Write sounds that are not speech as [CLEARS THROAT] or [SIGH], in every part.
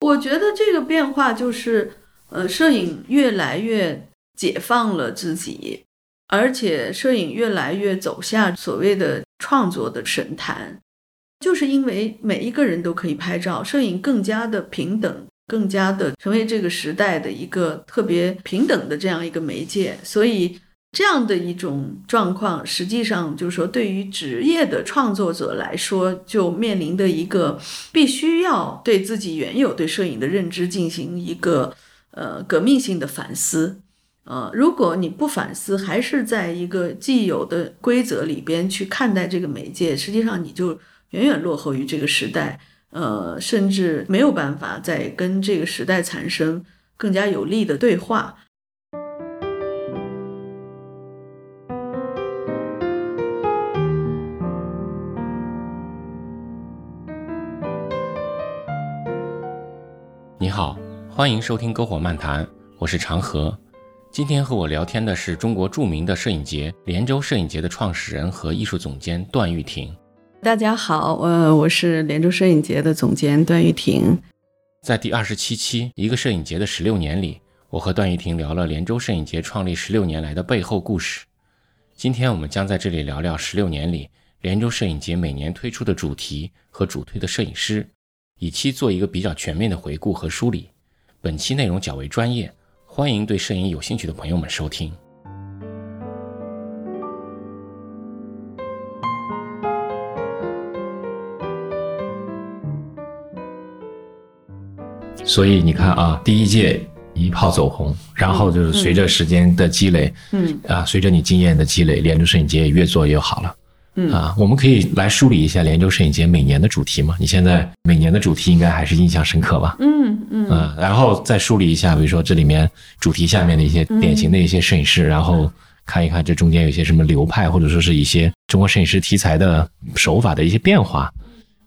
我觉得这个变化就是，呃，摄影越来越解放了自己，而且摄影越来越走下所谓的创作的神坛，就是因为每一个人都可以拍照，摄影更加的平等，更加的成为这个时代的一个特别平等的这样一个媒介，所以。这样的一种状况，实际上就是说，对于职业的创作者来说，就面临的一个必须要对自己原有对摄影的认知进行一个呃革命性的反思。呃，如果你不反思，还是在一个既有的规则里边去看待这个媒介，实际上你就远远落后于这个时代，呃，甚至没有办法再跟这个时代产生更加有力的对话。欢迎收听篝火漫谈，我是长河。今天和我聊天的是中国著名的摄影节——连州摄影节的创始人和艺术总监段玉婷。大家好，呃，我是连州摄影节的总监段玉婷。在第二十七期一个摄影节的十六年里，我和段玉婷聊了连州摄影节创立十六年来的背后故事。今天我们将在这里聊聊十六年里连州摄影节每年推出的主题和主推的摄影师。以期做一个比较全面的回顾和梳理。本期内容较为专业，欢迎对摄影有兴趣的朋友们收听。所以你看啊，第一届一炮走红，然后就是随着时间的积累，嗯啊，随着你经验的积累，连珠摄影节也越做越好了。啊，我们可以来梳理一下连州摄影节每年的主题嘛？你现在每年的主题应该还是印象深刻吧？嗯嗯嗯，然后再梳理一下，比如说这里面主题下面的一些典型的一些摄影师，然后看一看这中间有些什么流派，或者说是一些中国摄影师题材的手法的一些变化，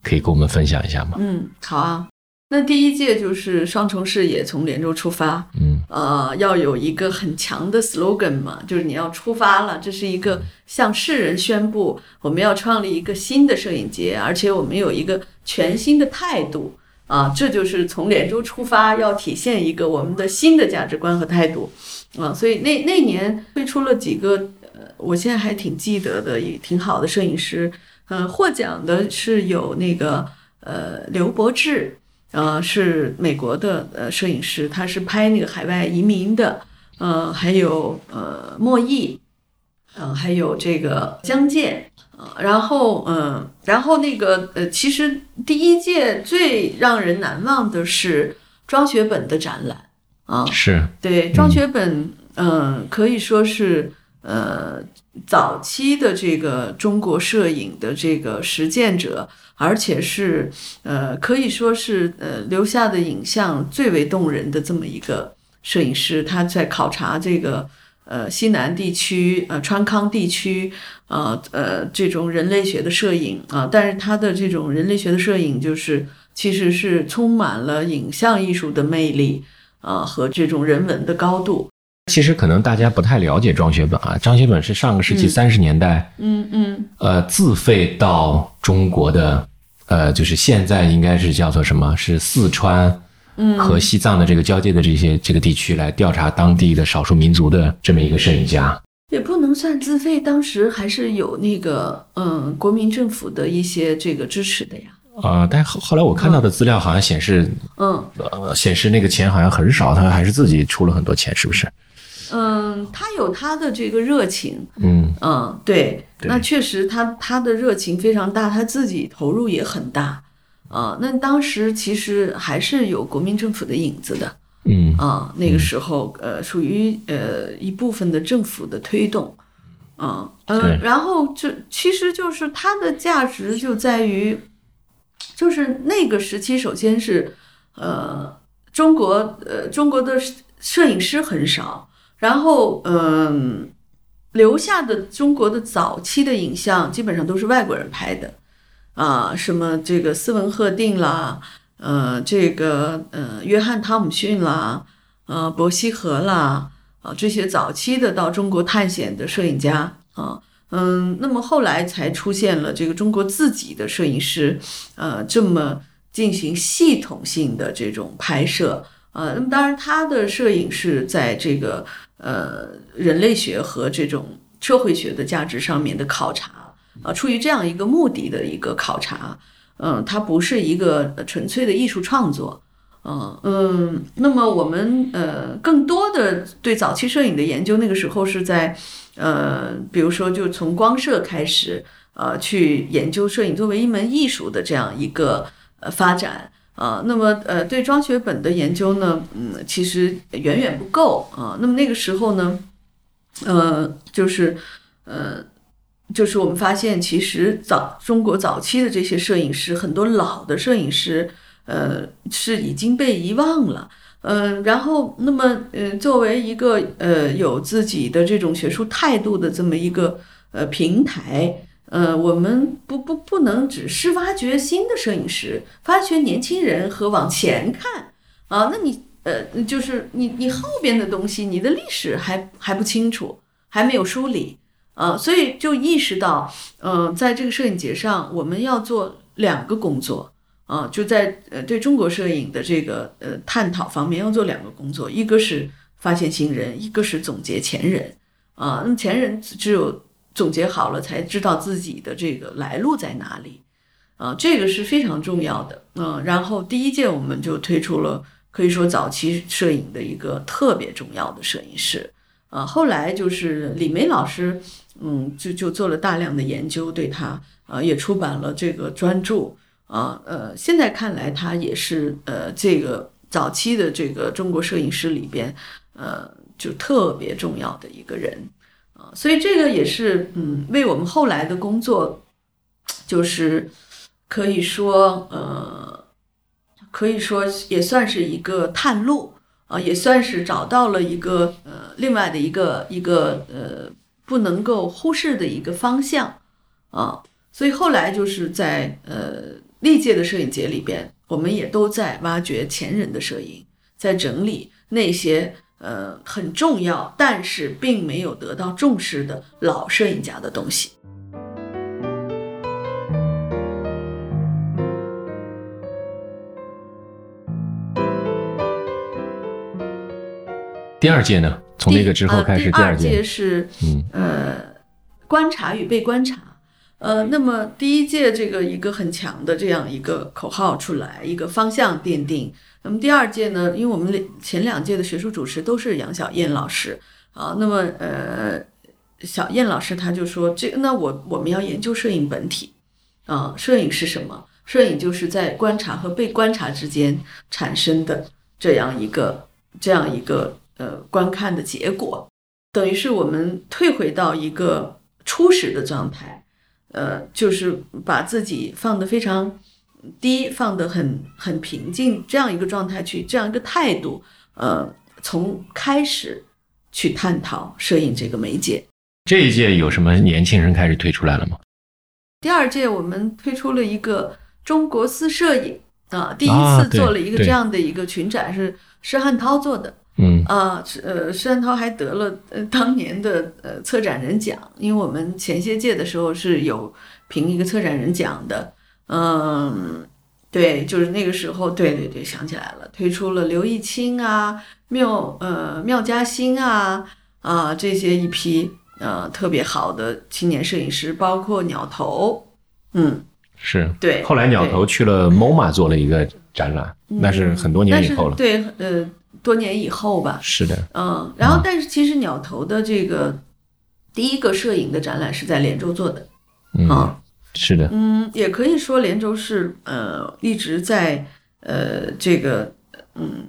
可以跟我们分享一下吗？嗯，好啊。那第一届就是双重视野，从连州出发。嗯，呃，要有一个很强的 slogan 嘛，就是你要出发了，这是一个向世人宣布我们要创立一个新的摄影节，而且我们有一个全新的态度啊，这就是从连州出发，要体现一个我们的新的价值观和态度啊。所以那那年推出了几个，呃，我现在还挺记得的，也挺好的摄影师。呃，获奖的是有那个呃刘伯志。呃，是美国的呃摄影师，他是拍那个海外移民的，呃，还有呃莫弈，嗯，还有这个江建，呃，然后嗯，然后那个呃，其实第一届最让人难忘的是庄学本的展览啊，是对庄学本，嗯，可以说是呃早期的这个中国摄影的这个实践者。而且是，呃，可以说是，呃，留下的影像最为动人的这么一个摄影师。他在考察这个，呃，西南地区，呃，川康地区，呃，呃，这种人类学的摄影啊。但是他的这种人类学的摄影，就是其实是充满了影像艺术的魅力啊，和这种人文的高度。其实可能大家不太了解庄学本啊，张学本是上个世纪三十年代，嗯嗯，呃，自费到中国的，呃，就是现在应该是叫做什么？是四川，和西藏的这个交界的这些这个地区来调查当地的少数民族的这么一个摄影家，也不能算自费，当时还是有那个嗯国民政府的一些这个支持的呀。啊，但后后来我看到的资料好像显示，嗯，呃，显示那个钱好像很少，他还是自己出了很多钱，是不是？嗯，他有他的这个热情，嗯。嗯，对，那确实他他的热情非常大，他自己投入也很大，啊，那当时其实还是有国民政府的影子的，嗯。啊，那个时候呃属于呃一部分的政府的推动，啊呃，然后就其实就是它的价值就在于，就是那个时期首先是呃中国呃中国的摄影师很少。然后，嗯，留下的中国的早期的影像基本上都是外国人拍的，啊，什么这个斯文赫定啦，呃，这个呃约翰汤姆逊啦，呃伯希和啦，啊，这些早期的到中国探险的摄影家啊，嗯，那么后来才出现了这个中国自己的摄影师，呃，这么进行系统性的这种拍摄。呃，那么当然，他的摄影是在这个呃人类学和这种社会学的价值上面的考察，啊，出于这样一个目的的一个考察，嗯，它不是一个纯粹的艺术创作，嗯嗯，那么我们呃更多的对早期摄影的研究，那个时候是在呃，比如说就从光摄开始，呃，去研究摄影作为一门艺术的这样一个呃发展。啊，那么呃，对庄学本的研究呢，嗯，其实远远不够啊。那么那个时候呢，呃，就是呃，就是我们发现，其实早中国早期的这些摄影师，很多老的摄影师，呃，是已经被遗忘了。嗯，然后那么呃，作为一个呃有自己的这种学术态度的这么一个呃平台。呃，我们不不不能只是挖掘新的摄影师，发掘年轻人和往前看啊。那你呃，就是你你后边的东西，你的历史还还不清楚，还没有梳理啊，所以就意识到，嗯，在这个摄影节上，我们要做两个工作啊，就在呃对中国摄影的这个呃探讨方面要做两个工作，一个是发现新人，一个是总结前人啊。那么前人只有。总结好了，才知道自己的这个来路在哪里，啊，这个是非常重要的，嗯，然后第一届我们就推出了可以说早期摄影的一个特别重要的摄影师，啊，后来就是李梅老师，嗯，就就做了大量的研究，对他，啊，也出版了这个专著，啊，呃，现在看来他也是呃这个早期的这个中国摄影师里边，呃，就特别重要的一个人。所以这个也是，嗯，为我们后来的工作，就是可以说，呃，可以说也算是一个探路啊，也算是找到了一个呃，另外的一个一个呃，不能够忽视的一个方向啊。所以后来就是在呃历届的摄影节里边，我们也都在挖掘前人的摄影，在整理那些。呃，很重要，但是并没有得到重视的老摄影家的东西。第二届呢？从那个之后开始，第二届是嗯呃，观察与被观察。呃，那么第一届这个一个很强的这样一个口号出来，一个方向奠定。那么第二届呢？因为我们前两届的学术主持都是杨小燕老师啊，那么呃，小燕老师他就说，这那我我们要研究摄影本体啊，摄影是什么？摄影就是在观察和被观察之间产生的这样一个这样一个呃观看的结果，等于是我们退回到一个初始的状态，呃，就是把自己放得非常。低放得很很平静，这样一个状态去，这样一个态度，呃，从开始去探讨摄影这个媒介。这一届有什么年轻人开始推出来了吗？第二届我们推出了一个中国私摄影啊，第一次做了一个这样的一个群展，是施汉涛做的。嗯啊，呃，施汉涛还得了呃当年的呃策展人奖，因为我们前些届的时候是有评一个策展人奖的。嗯，对，就是那个时候，对对对，想起来了，推出了刘义清啊、缪呃缪嘉欣啊啊这些一批呃特别好的青年摄影师，包括鸟头，嗯，是。对，后来鸟头去了 MoMA 做了一个展览，那是很多年以后了，对，呃，多年以后吧，是的，嗯，然后但是其实鸟头的这个第一个摄影的展览是在连州做的，嗯。是的，嗯，也可以说连州是呃一直在呃这个嗯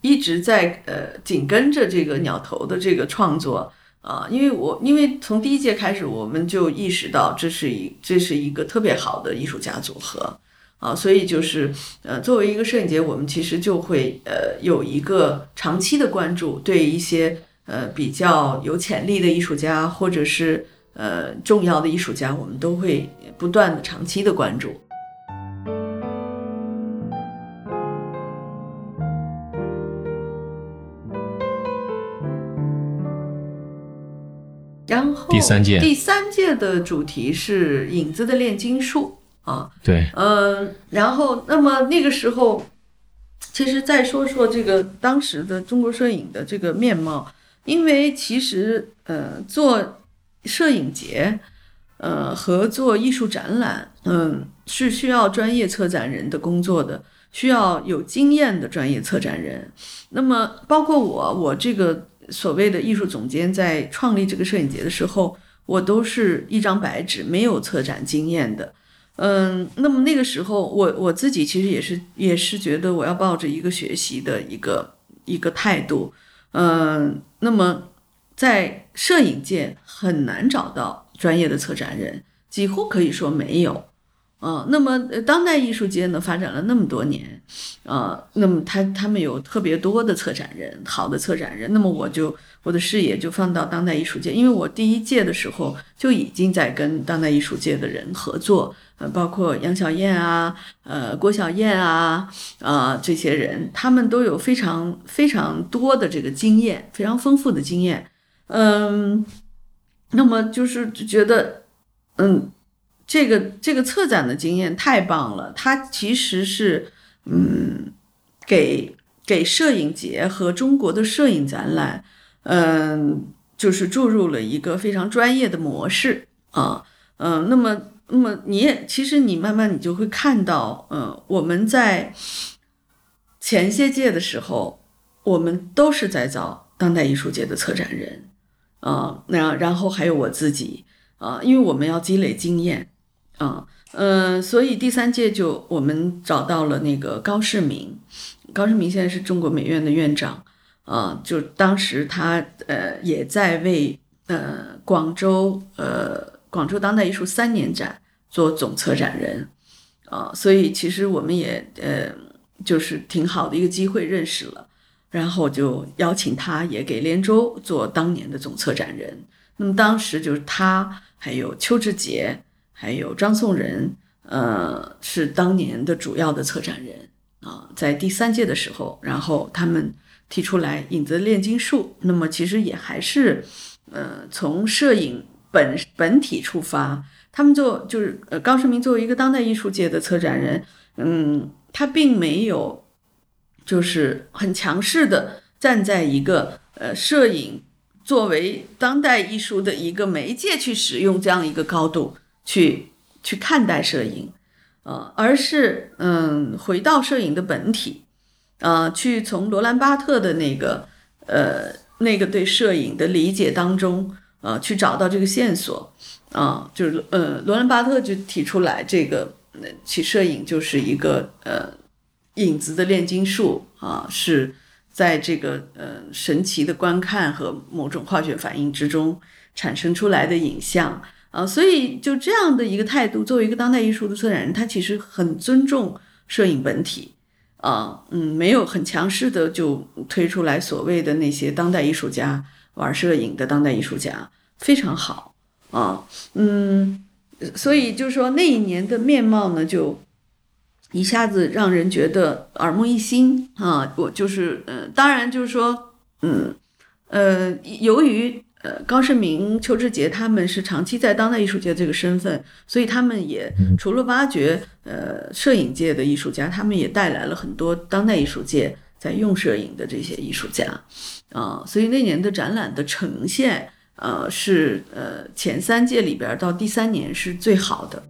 一直在呃紧跟着这个鸟头的这个创作啊，因为我因为从第一届开始我们就意识到这是一这是一个特别好的艺术家组合啊，所以就是呃作为一个摄影节，我们其实就会呃有一个长期的关注，对一些呃比较有潜力的艺术家或者是。呃，重要的艺术家，我们都会不断的、长期的关注。然后第三届，第三届的主题是影子的炼金术啊。对，嗯，然后那么那个时候，其实再说说这个当时的中国摄影的这个面貌，因为其实呃做摄影节，呃和做艺术展览，嗯是需要专业策展人的工作的，需要有经验的专业策展人。那么包括我，我这个所谓的艺术总监，在创立这个摄影节的时候，我都是一张白纸，没有策展经验的。嗯，那么那个时候，我我自己其实也是也是觉得我要抱着一个学习的一个一个态度。嗯，那么在摄影界很难找到专业的策展人，几乎可以说没有。啊，那么当代艺术界呢发展了那么多年，啊，那么他他们有特别多的策展人，好的策展人，那么我就我的视野就放到当代艺术界，因为我第一届的时候就已经在跟当代艺术界的人合作，呃，包括杨小燕啊，呃，郭小燕啊，啊，这些人，他们都有非常非常多的这个经验，非常丰富的经验，嗯，那么就是觉得，嗯。这个这个策展的经验太棒了，它其实是嗯，给给摄影节和中国的摄影展览，嗯，就是注入了一个非常专业的模式啊，嗯，那么那么你也其实你慢慢你就会看到，嗯，我们在前些届的时候，我们都是在找当代艺术界的策展人啊，那然后还有我自己啊，因为我们要积累经验。啊，嗯，所以第三届就我们找到了那个高世明，高世明现在是中国美院的院长，啊，就当时他呃也在为呃广州呃广州当代艺术三年展做总策展人，啊，所以其实我们也呃就是挺好的一个机会认识了，然后就邀请他也给连州做当年的总策展人，那么当时就是他还有邱志杰。还有张颂仁，呃，是当年的主要的策展人啊，在第三届的时候，然后他们提出来影子炼金术，那么其实也还是，呃，从摄影本本体出发，他们做就是呃，高世明作为一个当代艺术界的策展人，嗯，他并没有就是很强势的站在一个呃摄影作为当代艺术的一个媒介去使用这样一个高度。去去看待摄影，呃，而是嗯，回到摄影的本体，呃，去从罗兰巴特的那个呃那个对摄影的理解当中，呃，去找到这个线索，啊，就是呃，罗兰巴特就提出来这个，其摄影就是一个呃影子的炼金术啊，是在这个呃神奇的观看和某种化学反应之中产生出来的影像。啊，所以就这样的一个态度，作为一个当代艺术的策展人，他其实很尊重摄影本体，啊，嗯，没有很强势的就推出来所谓的那些当代艺术家玩摄影的当代艺术家，非常好，啊，嗯，所以就是说那一年的面貌呢，就一下子让人觉得耳目一新啊，我就是，呃，当然就是说，嗯，呃，由于。呃，高胜明、邱志杰他们是长期在当代艺术界这个身份，所以他们也除了挖掘呃摄影界的艺术家，他们也带来了很多当代艺术界在用摄影的这些艺术家，啊，所以那年的展览的呈现，呃，是呃前三届里边到第三年是最好的。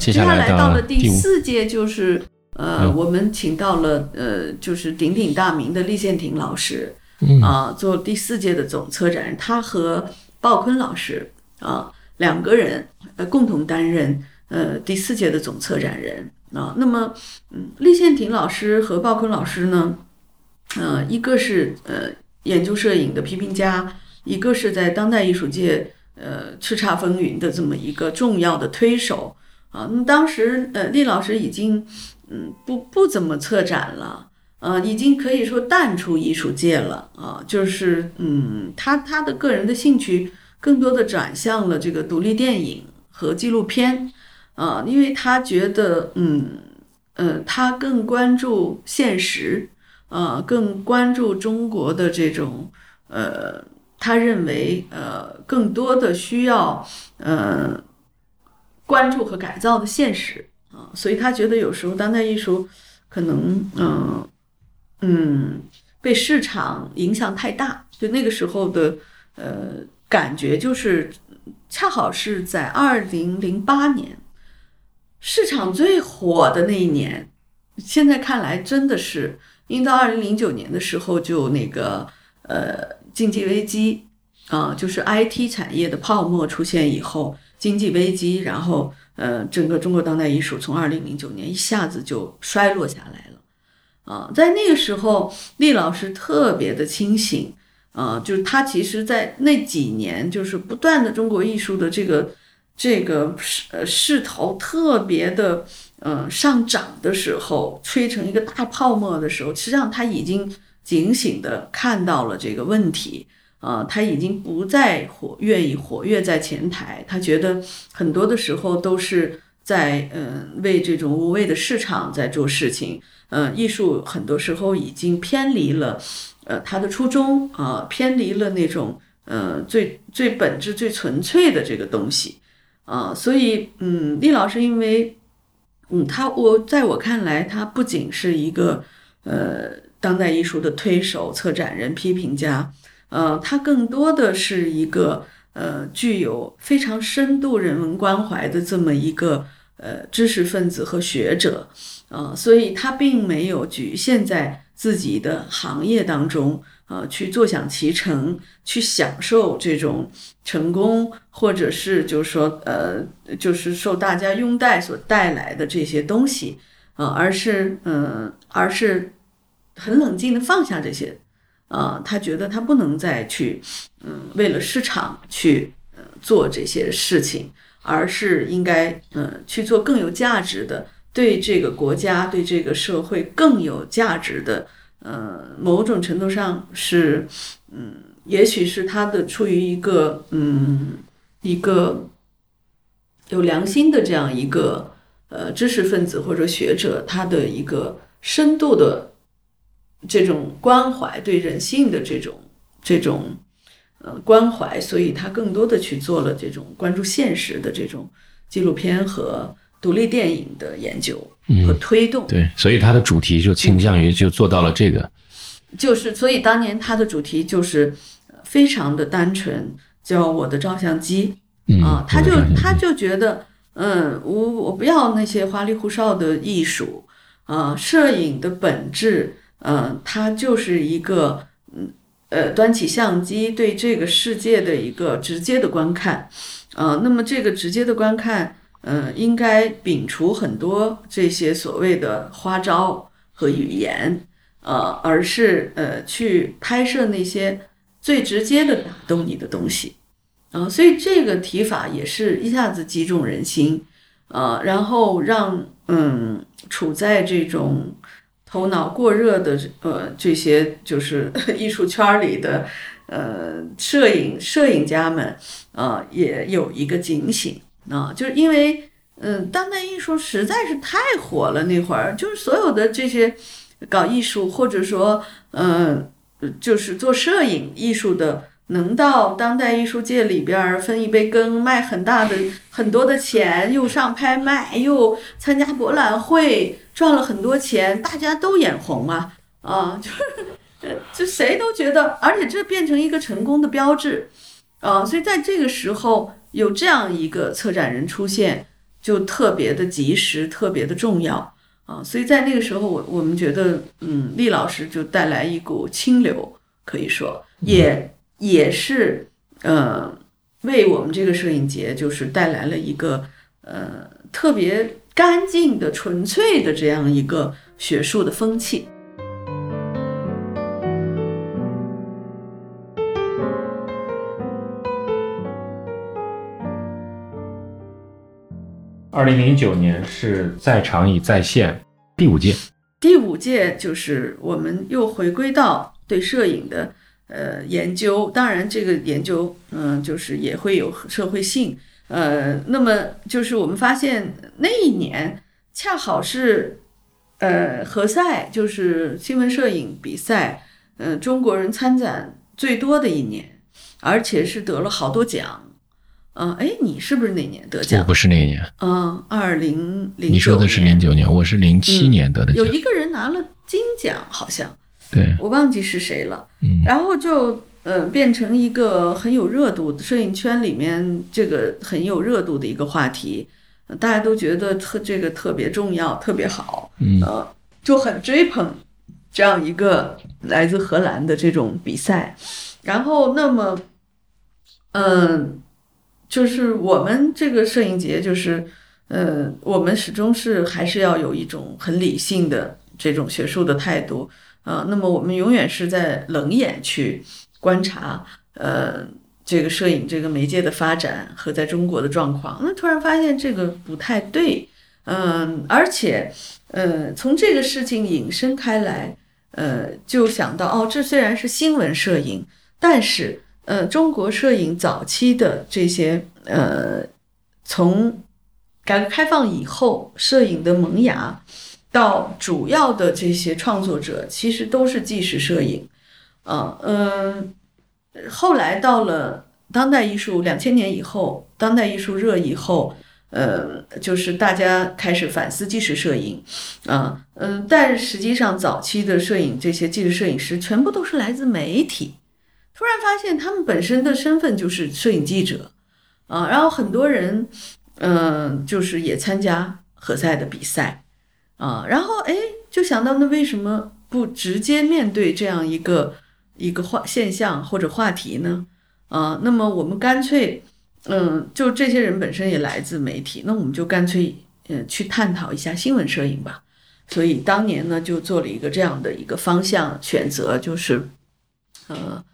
接下来到了第四届，就是呃，我们请到了呃，就是鼎鼎大名的厉宪庭老师啊，做第四届的总策展人。他和鲍坤老师啊两个人呃共同担任呃第四届的总策展人啊。那么，嗯，厉宪庭老师和鲍坤老师呢，呃，一个是呃研究摄影的批评家，一个是在当代艺术界呃叱咤风云的这么一个重要的推手。啊，那当时呃，厉老师已经嗯不不怎么策展了，呃，已经可以说淡出艺术界了啊。就是嗯，他他的个人的兴趣更多的转向了这个独立电影和纪录片啊，因为他觉得嗯呃，他更关注现实呃，更关注中国的这种呃，他认为呃，更多的需要呃关注和改造的现实啊，所以他觉得有时候当代艺术可能嗯嗯被市场影响太大，就那个时候的呃感觉就是恰好是在二零零八年市场最火的那一年，现在看来真的是。因为到二零零九年的时候，就那个呃经济危机啊，就是 IT 产业的泡沫出现以后，经济危机，然后呃整个中国当代艺术从二零零九年一下子就衰落下来了啊。在那个时候，厉老师特别的清醒啊，就是他其实在那几年就是不断的中国艺术的这个这个势呃势头特别的。嗯，上涨的时候，吹成一个大泡沫的时候，实际上他已经警醒的看到了这个问题，啊，他已经不再活愿意活跃在前台，他觉得很多的时候都是在嗯为这种无谓的市场在做事情，嗯，艺术很多时候已经偏离了呃他的初衷啊，偏离了那种呃最最本质最纯粹的这个东西啊，所以嗯，厉老师因为。嗯，他我在我看来，他不仅是一个呃当代艺术的推手、策展人、批评家，呃，他更多的是一个呃具有非常深度人文关怀的这么一个呃知识分子和学者，啊，所以他并没有局限在自己的行业当中。呃，去坐享其成，去享受这种成功，或者是就是说，呃，就是受大家拥戴所带来的这些东西，呃，而是，嗯，而是很冷静的放下这些，啊，他觉得他不能再去，嗯，为了市场去，呃，做这些事情，而是应该，嗯，去做更有价值的，对这个国家、对这个社会更有价值的。呃，某种程度上是，嗯，也许是他的出于一个，嗯，一个有良心的这样一个呃知识分子或者学者，他的一个深度的这种关怀，对人性的这种这种呃关怀，所以他更多的去做了这种关注现实的这种纪录片和独立电影的研究。和推动对，所以他的主题就倾向于就做到了这个，就是所以当年他的主题就是非常的单纯，叫我的照相机啊，他就他就觉得嗯，我我不要那些花里胡哨的艺术啊，摄影的本质嗯，它就是一个嗯呃，端起相机对这个世界的一个直接的观看呃，那么这个直接的观看。嗯，应该摒除很多这些所谓的花招和语言，呃，而是呃去拍摄那些最直接的打动你的东西，啊，所以这个提法也是一下子击中人心，呃，然后让嗯处在这种头脑过热的呃这些就是 [LAUGHS] 艺术圈里的呃摄影摄影家们啊也有一个警醒。啊，就是因为，嗯，当代艺术实在是太火了。那会儿，就是所有的这些搞艺术，或者说，嗯，就是做摄影艺术的，能到当代艺术界里边分一杯羹，卖很大的很多的钱，又上拍卖，又参加博览会，赚了很多钱，大家都眼红啊啊，[LAUGHS] 就是，就谁都觉得，而且这变成一个成功的标志，啊，所以在这个时候。有这样一个策展人出现，就特别的及时，特别的重要啊！所以在那个时候，我我们觉得，嗯，厉老师就带来一股清流，可以说也也是，呃，为我们这个摄影节就是带来了一个呃特别干净的、纯粹的这样一个学术的风气。二零零九年是在场已在线第五届，第五届就是我们又回归到对摄影的呃研究，当然这个研究嗯就是也会有社会性，呃，那么就是我们发现那一年恰好是呃，何塞就是新闻摄影比赛，嗯、中国人参展最多的一年，而且是得了好多奖。嗯、哎，你是不是那年得奖我？不是那一年，嗯，二零零你说的是零九年，我是零七年得的奖。有一个人拿了金奖，好像对，我忘记是谁了。嗯然后就呃变成一个很有热度的摄影圈里面这个很有热度的一个话题，呃大家都觉得特这个特别重要，特别好，嗯呃，就很追捧这样一个来自荷兰的这种比赛。然后，那么，嗯、就是我们这个摄影节，就是，呃，我们始终是还是要有一种很理性的这种学术的态度，呃，那么我们永远是在冷眼去观察，呃，这个摄影这个媒介的发展和在中国的状况。那突然发现这个不太对，嗯、而且，呃，从这个事情引申开来，呃，就想到哦，这虽然是新闻摄影，但是，呃，中国摄影早期的这些，呃，从改革开放以后，摄影的萌芽到主要的这些创作者，其实都是纪实摄影，啊，嗯，后来到了当代艺术两千年以后，当代艺术热以后，呃，就是大家开始反思纪实摄影，啊，嗯，但实际上早期的摄影这些纪实摄影师全部都是来自媒体，突然发现他们本身的身份就是摄影记者，啊，然后很多人，嗯、就是也参加何塞的比赛，啊，然后哎，就想到那为什么不直接面对这样一个一个话现象或者话题呢？啊，那么我们干脆，嗯，就这些人本身也来自媒体，那我们就干脆，嗯，去探讨一下新闻摄影吧。所以当年呢，就做了一个这样的一个方向选择，就是，呃，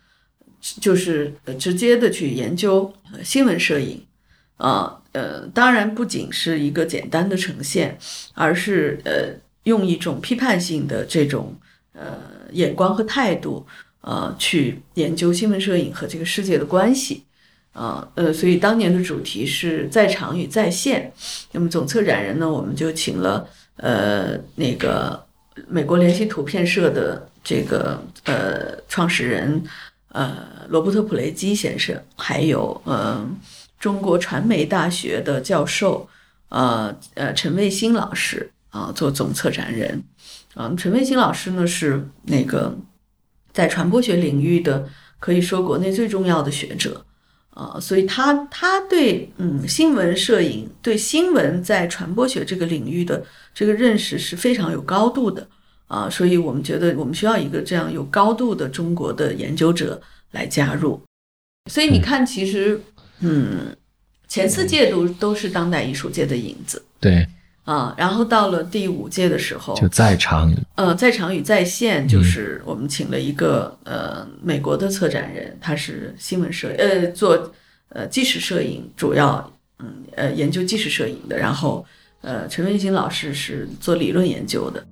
就是直接的去研究新闻摄影，啊，呃，当然不仅是一个简单的呈现，而是呃用一种批判性的这种呃眼光和态度，呃，去研究新闻摄影和这个世界的关系。啊，呃，所以当年的主题是在场与在线。那么总策展人呢，我们就请了呃那个美国联系图片社的这个呃创始人呃罗伯特普雷基先生，还有呃中国传媒大学的教授呃呃陈卫星老师啊、做总策展人。啊，陈卫星老师呢是那个在传播学领域的可以说国内最重要的学者。啊，所以他他对嗯新闻摄影对新闻在传播学这个领域的这个认识是非常有高度的啊，所以我们觉得我们需要一个这样有高度的中国的研究者来加入。所以你看，其实嗯前四届都都是当代艺术界的影子。对，啊，然后到了第五届的时候，就在场，呃，在场与在线就是我们请了一个呃美国的策展人，他是新闻摄呃做呃纪实摄影，主要嗯呃研究纪实摄影的，然后呃陈文新老师是做理论研究的。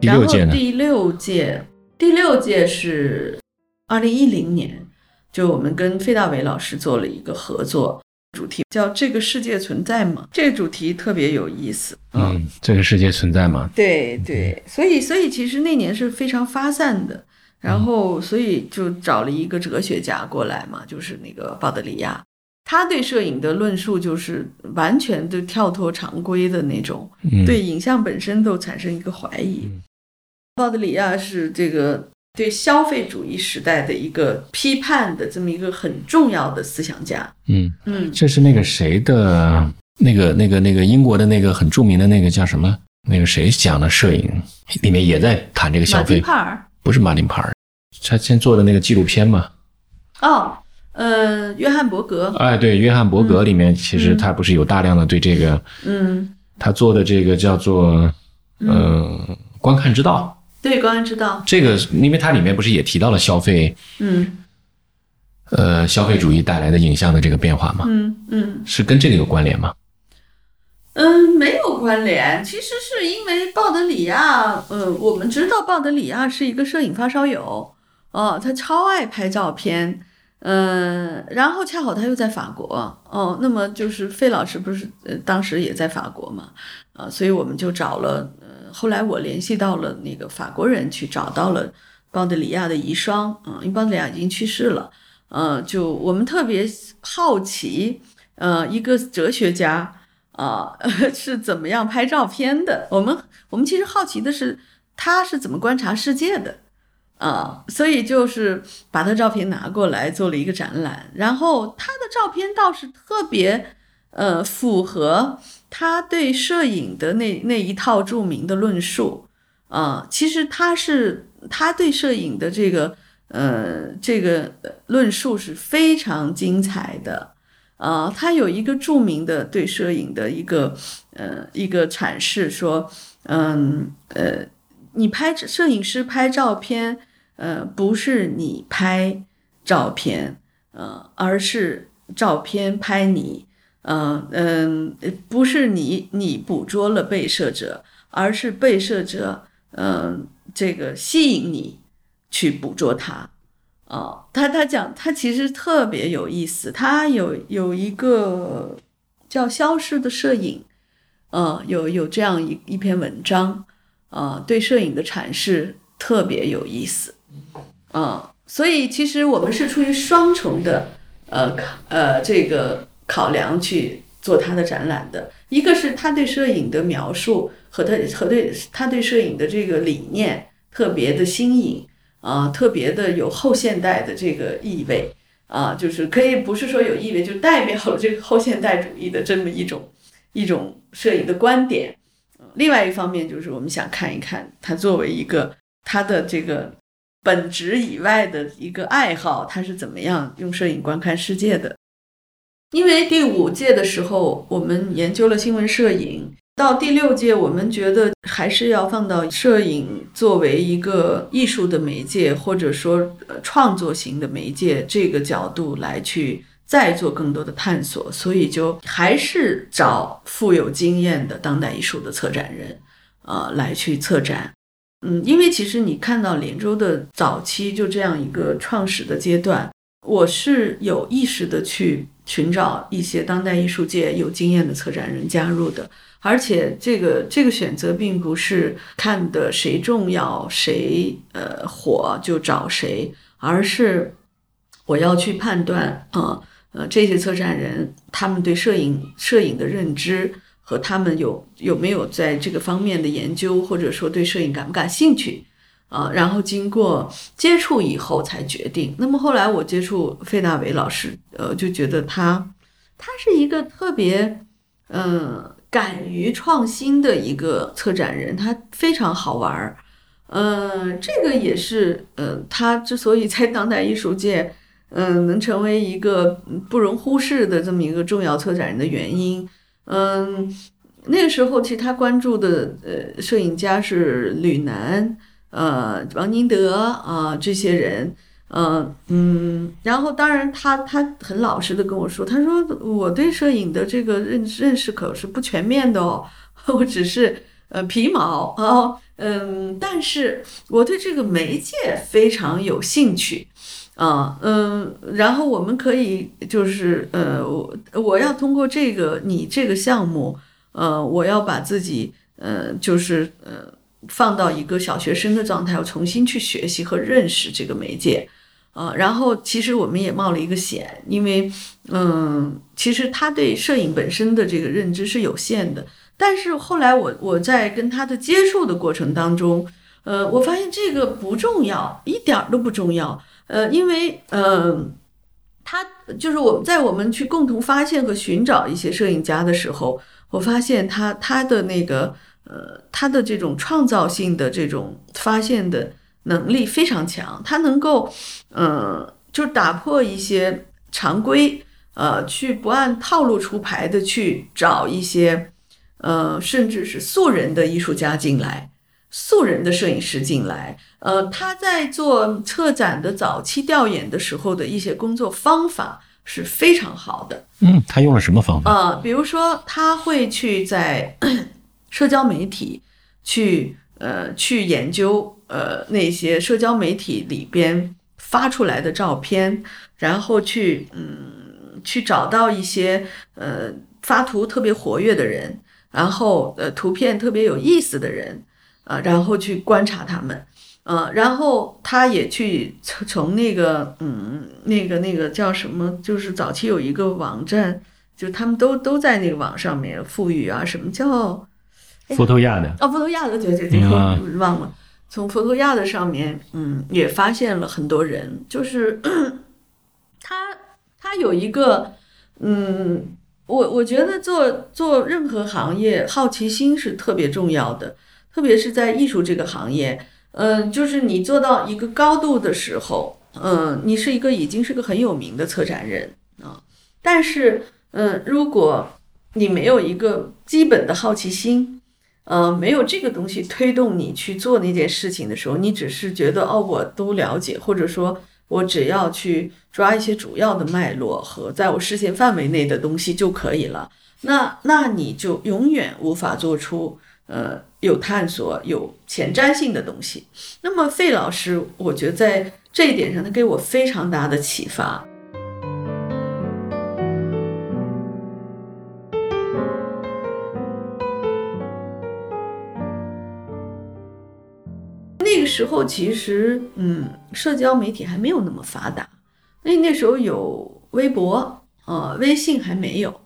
第六届呢？然后第六届，第六届是二零一零年，就我们跟费大伟老师做了一个合作，主题叫“这个世界存在吗”？这个主题特别有意思。嗯，这个世界存在吗？对对，所以所以其实那年是非常发散的，然后所以就找了一个哲学家过来嘛，就是那个鲍德里亚，他对摄影的论述就是完全就跳脱常规的那种，嗯，对影像本身都产生一个怀疑。嗯鲍德里亚是这个对消费主义时代的一个批判的这么一个很重要的思想家。嗯，嗯，这是那个谁的，那个那个那个英国的那个很著名的那个叫什么？那个谁讲的摄影里面也在谈这个消马丁费，帕尔不是马林帕尔，他先做的那个纪录片嘛。哦，呃，约翰伯格，哎，对，约翰伯格里面其实他不是有大量的对这个嗯，他做的这个叫做呃观看之道，对，公安知道，这个因为它里面不是也提到了消费嗯呃消费主义带来的影像的这个变化吗？嗯嗯是跟这个有关联吗？嗯，没有关联。其实是因为鲍德里亚，呃，我们知道鲍德里亚是一个摄影发烧友，哦，他超爱拍照片，嗯，然后恰好他又在法国，哦，那么就是费老师不是呃当时也在法国嘛，啊，所以我们就找了，呃，后来我联系到了那个法国人去找到了鲍德里亚的遗孀，嗯，因为鲍德里亚已经去世了，呃，就我们特别好奇，呃，一个哲学家啊 [LAUGHS] 是怎么样拍照片的？我们我们其实好奇的是他是怎么观察世界的。啊，所以就是把他照片拿过来做了一个展览，然后他的照片倒是特别，呃，符合他对摄影的那那一套著名的论述。啊，其实他是他对摄影的这个，呃，这个论述是非常精彩的。啊，他有一个著名的对摄影的一个，呃，一个阐释，说，嗯，呃，你拍摄影师拍照片。呃，不是你拍照片，呃，而是照片拍你，嗯嗯，不是你你捕捉了被摄者，而是被摄者，嗯，这个吸引你去捕捉他，啊，他他讲他其实特别有意思，他有有一个叫消失的摄影，呃，有有这样一一篇文章，啊，对摄影的阐释特别有意思。嗯，所以其实我们是出于双重的，呃呃这个考量去做他的展览的。一个是他对摄影的描述和他和对他对摄影的这个理念特别的新颖啊，特别的有后现代的这个意味啊，就是可以不是说有意味，就代表了这个后现代主义的这么一种一种摄影的观点。另外一方面就是我们想看一看他作为一个他的这个。本职以外的一个爱好，他是怎么样用摄影观看世界的？因为第五届的时候，我们研究了新闻摄影，到第六届，我们觉得还是要放到摄影作为一个艺术的媒介，或者说创作型的媒介这个角度来去再做更多的探索，所以就还是找富有经验的当代艺术的策展人，呃，来去策展。嗯，因为其实你看到连州的早期就这样一个创始的阶段，我是有意识的去寻找一些当代艺术界有经验的策展人加入的，而且这个这个选择并不是看的谁重要谁呃火就找谁，而是我要去判断啊呃这些策展人他们对摄影摄影的认知。和他们有有没有在这个方面的研究，或者说对摄影感不感兴趣啊？然后经过接触以后才决定。那么后来我接触费大伟老师，呃，就觉得他他是一个特别嗯敢于创新的一个策展人，他非常好玩儿。嗯，这个也是嗯他之所以在当代艺术界嗯能成为一个不容忽视的这么一个重要策展人的原因。嗯，那个时候其实他关注的呃摄影家是吕楠，呃王宁德啊这些人，呃嗯，然后当然他他很老实的跟我说，他说我对摄影的这个认认识可是不全面的哦，[LAUGHS] 我只是呃皮毛啊，嗯，但是我对这个媒介非常有兴趣。啊，嗯，然后我们可以就是，呃，我我要通过这个你这个项目，呃，我要把自己，呃，就是呃，放到一个小学生的状态，要重新去学习和认识这个媒介，啊，然后其实我们也冒了一个险，因为，嗯，其实他对摄影本身的这个认知是有限的，但是后来我我在跟他的接触的过程当中，呃，我发现这个不重要，一点都不重要。呃，因为嗯，他就是我们在我们去共同发现和寻找一些摄影家的时候，我发现他他的那个呃，他的这种创造性的这种发现的能力非常强，他能够呃，就打破一些常规，呃，去不按套路出牌的去找一些呃，甚至是素人的艺术家进来。素人的摄影师进来，呃，他在做策展的早期调研的时候的一些工作方法是非常好的。嗯，他用了什么方法？呃，比如说他会去在社交媒体去呃去研究呃那些社交媒体里边发出来的照片，然后去嗯去找到一些呃发图特别活跃的人，然后呃图片特别有意思的人，啊，然后去观察他们，呃，然后他也去从从那个嗯那个那个叫什么，就是早期有一个网站，就他们都都在那个网上面富裕啊，什么叫佛头亚的。哦，佛头亚的，对对对，嗯。忘了。从佛头亚的上面，嗯，也发现了很多人，就是 [CLEARS THROAT] 他他有一个，嗯，我我觉得做做任何行业，好奇心是特别重要的，特别是在艺术这个行业，嗯、就是你做到一个高度的时候，嗯、你是一个已经是个很有名的策展人啊，但是，嗯、如果你没有一个基本的好奇心，呃，没有这个东西推动你去做那件事情的时候，你只是觉得哦，我都了解，或者说我只要去抓一些主要的脉络和在我视线范围内的东西就可以了。那那你就永远无法做出呃有探索、有前瞻性的东西。那么费老师，我觉得在这一点上，他给我非常大的启发。时候其实，嗯，社交媒体还没有那么发达，那那时候有微博，呃，微信还没有，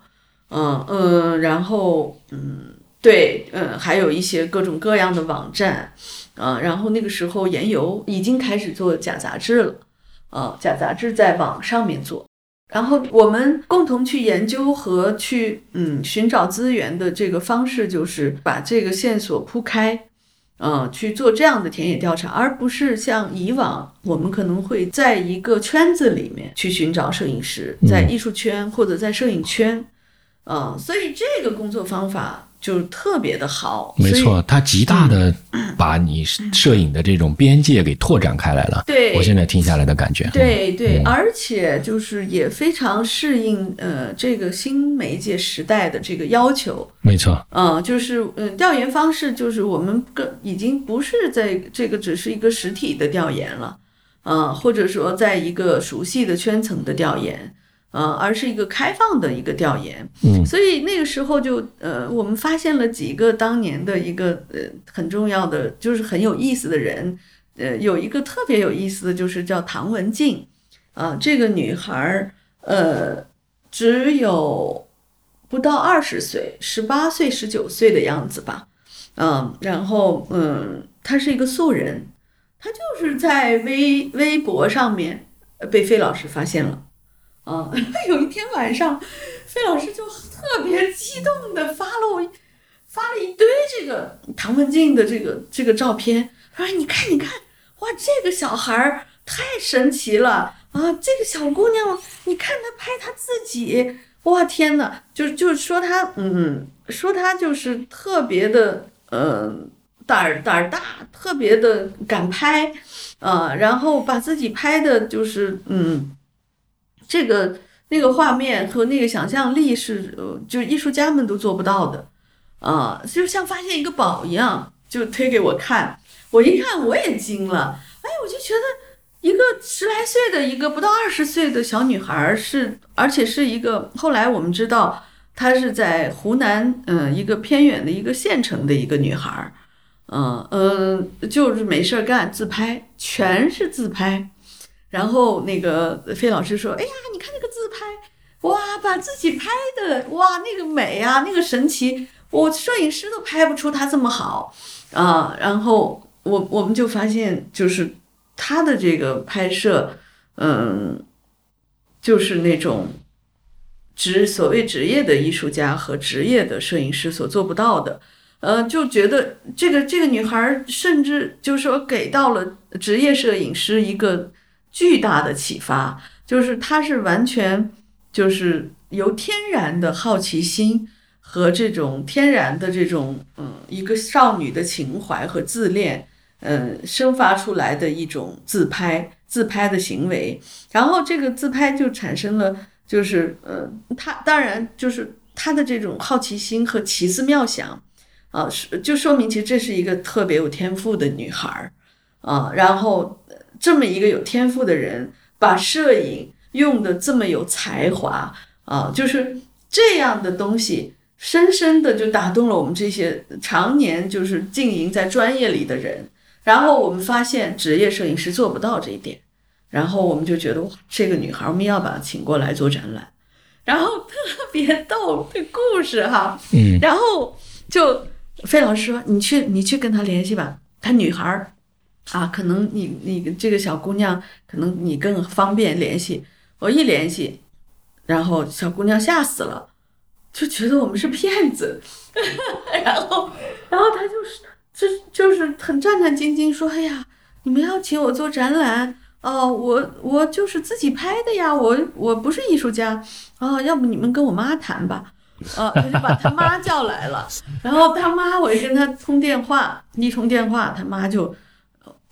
嗯嗯，然后嗯，对，嗯，还有一些各种各样的网站，啊、然后那个时候研游已经开始做假杂志了，啊、假杂志在网上面做。然后我们共同去研究和去嗯寻找资源的这个方式，就是把这个线索铺开，呃，去做这样的田野调查，而不是像以往我们可能会在一个圈子里面去寻找摄影师，在艺术圈或者在摄影圈，呃，所以这个工作方法就特别的好。没错，它极大的把你摄影的这种边界给拓展开来了。对我现在听下来的感觉。对对，嗯而且就是也非常适应呃这个新媒介时代的这个要求。没错，嗯，就是嗯，调研方式就是我们更已经不是在这个只是一个实体的调研了，啊、或者说在一个熟悉的圈层的调研，呃，而是一个开放的一个调研。嗯所以那个时候就呃，我们发现了几个当年的一个呃很重要的，就是很有意思的人。呃，有一个特别有意思的就是叫唐文静，啊、这个女孩儿呃只有不到二十岁，十八岁、十九岁的样子吧。嗯，然后嗯，她是一个素人，她就是在微微博上面呃被费老师发现了。啊，[LAUGHS] 有一天晚上，费老师就特别激动的发了我发了一堆这个唐文静的这个这个照片，他说：“你看，你看，哇，这个小孩儿太神奇了啊！这个小姑娘，你看她拍她自己，哇，天呐，就就是说她，嗯，说她就是特别的，嗯、胆儿胆儿大，特别的敢拍，啊，然后把自己拍的就是，嗯，这个那个画面和那个想象力是，呃，就艺术家们都做不到的，啊，就像发现一个宝一样，就推给我看，我一看我也惊了，哎，我就觉得一个十来岁的一个不到二十岁的小女孩是，而且是一个后来我们知道她是在湖南，嗯、一个偏远的一个县城的一个女孩，嗯嗯，就是没事儿干自拍，全是自拍。然后那个费老师说：“哎呀，你看那个自拍，哇，把自己拍的，哇，那个美啊，那个神奇，我摄影师都拍不出他这么好啊。”然后我我们就发现，就是他的这个拍摄，嗯，就是那种职所谓职业的艺术家和职业的摄影师所做不到的。呃，就觉得这个这个女孩，甚至就是说给到了职业摄影师一个巨大的启发，就是她是完全就是由天然的好奇心和这种天然的这种嗯一个少女的情怀和自恋，嗯生发出来的一种自拍自拍的行为，然后这个自拍就产生了就是呃，她当然就是她的这种好奇心和奇思妙想。啊，是就说明其实这是一个特别有天赋的女孩儿，啊，然后这么一个有天赋的人，把摄影用的这么有才华啊，就是这样的东西，深深的就打动了我们这些常年就是经营在专业里的人。然后我们发现职业摄影师做不到这一点，然后我们就觉得哇，这个女孩我们要把她请过来做展览，然后特别逗这故事哈，嗯。然后就费老师说你去你去跟她联系吧，她女孩儿啊，可能你你这个小姑娘可能你更方便联系，我一联系，然后小姑娘吓死了，就觉得我们是骗子，[LAUGHS] 然后然后她就是。就就是很战战兢兢说：“哎呀，你们要请我做展览哦，我我就是自己拍的呀，我我不是艺术家哦，要不你们跟我妈谈吧。”哦，他就把他妈叫来了，然后他妈我一跟他通电话，一通电话，他妈就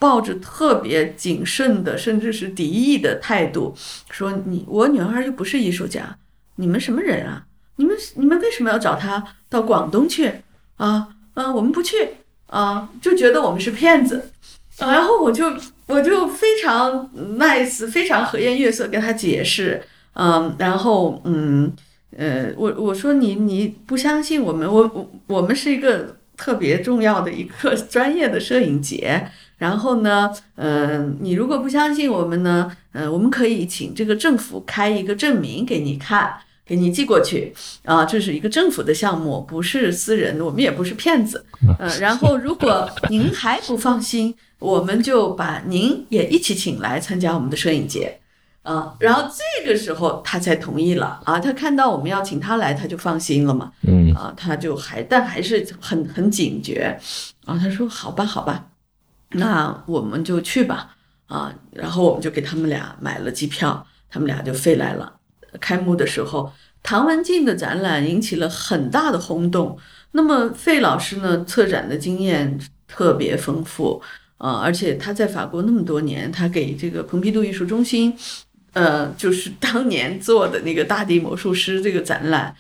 抱着特别谨慎的，甚至是敌意的态度说：“你我女儿又不是艺术家，你们什么人啊？你们你们为什么要找她到广东去啊？啊，我们不去。”啊，就觉得我们是骗子，然后我就我就非常 nice，非常和颜悦色跟他解释，嗯，然后嗯呃，我我说你你不相信我们，我我我们是一个特别重要的一个 [LAUGHS] 专业的摄影节，然后呢，嗯，你如果不相信我们呢，呃，我们可以请这个政府开一个证明给你看。给你寄过去啊，这是一个政府的项目，不是私人的，我们也不是骗子。呃，然后如果您还不放心，我们就把您也一起请来参加我们的摄影节啊。然后这个时候他才同意了啊，他看到我们要请他来，他就放心了嘛。嗯啊，他就还但还是很很警觉啊。他说好吧，好吧，那我们就去吧啊。然后我们就给他们俩买了机票，他们俩就飞来了。开幕的时候，唐文静的展览引起了很大的轰动。那么费老师呢，策展的经验特别丰富啊、而且他在法国那么多年，他给这个蓬皮杜艺术中心，呃，就是当年做的那个大地魔术师这个展览。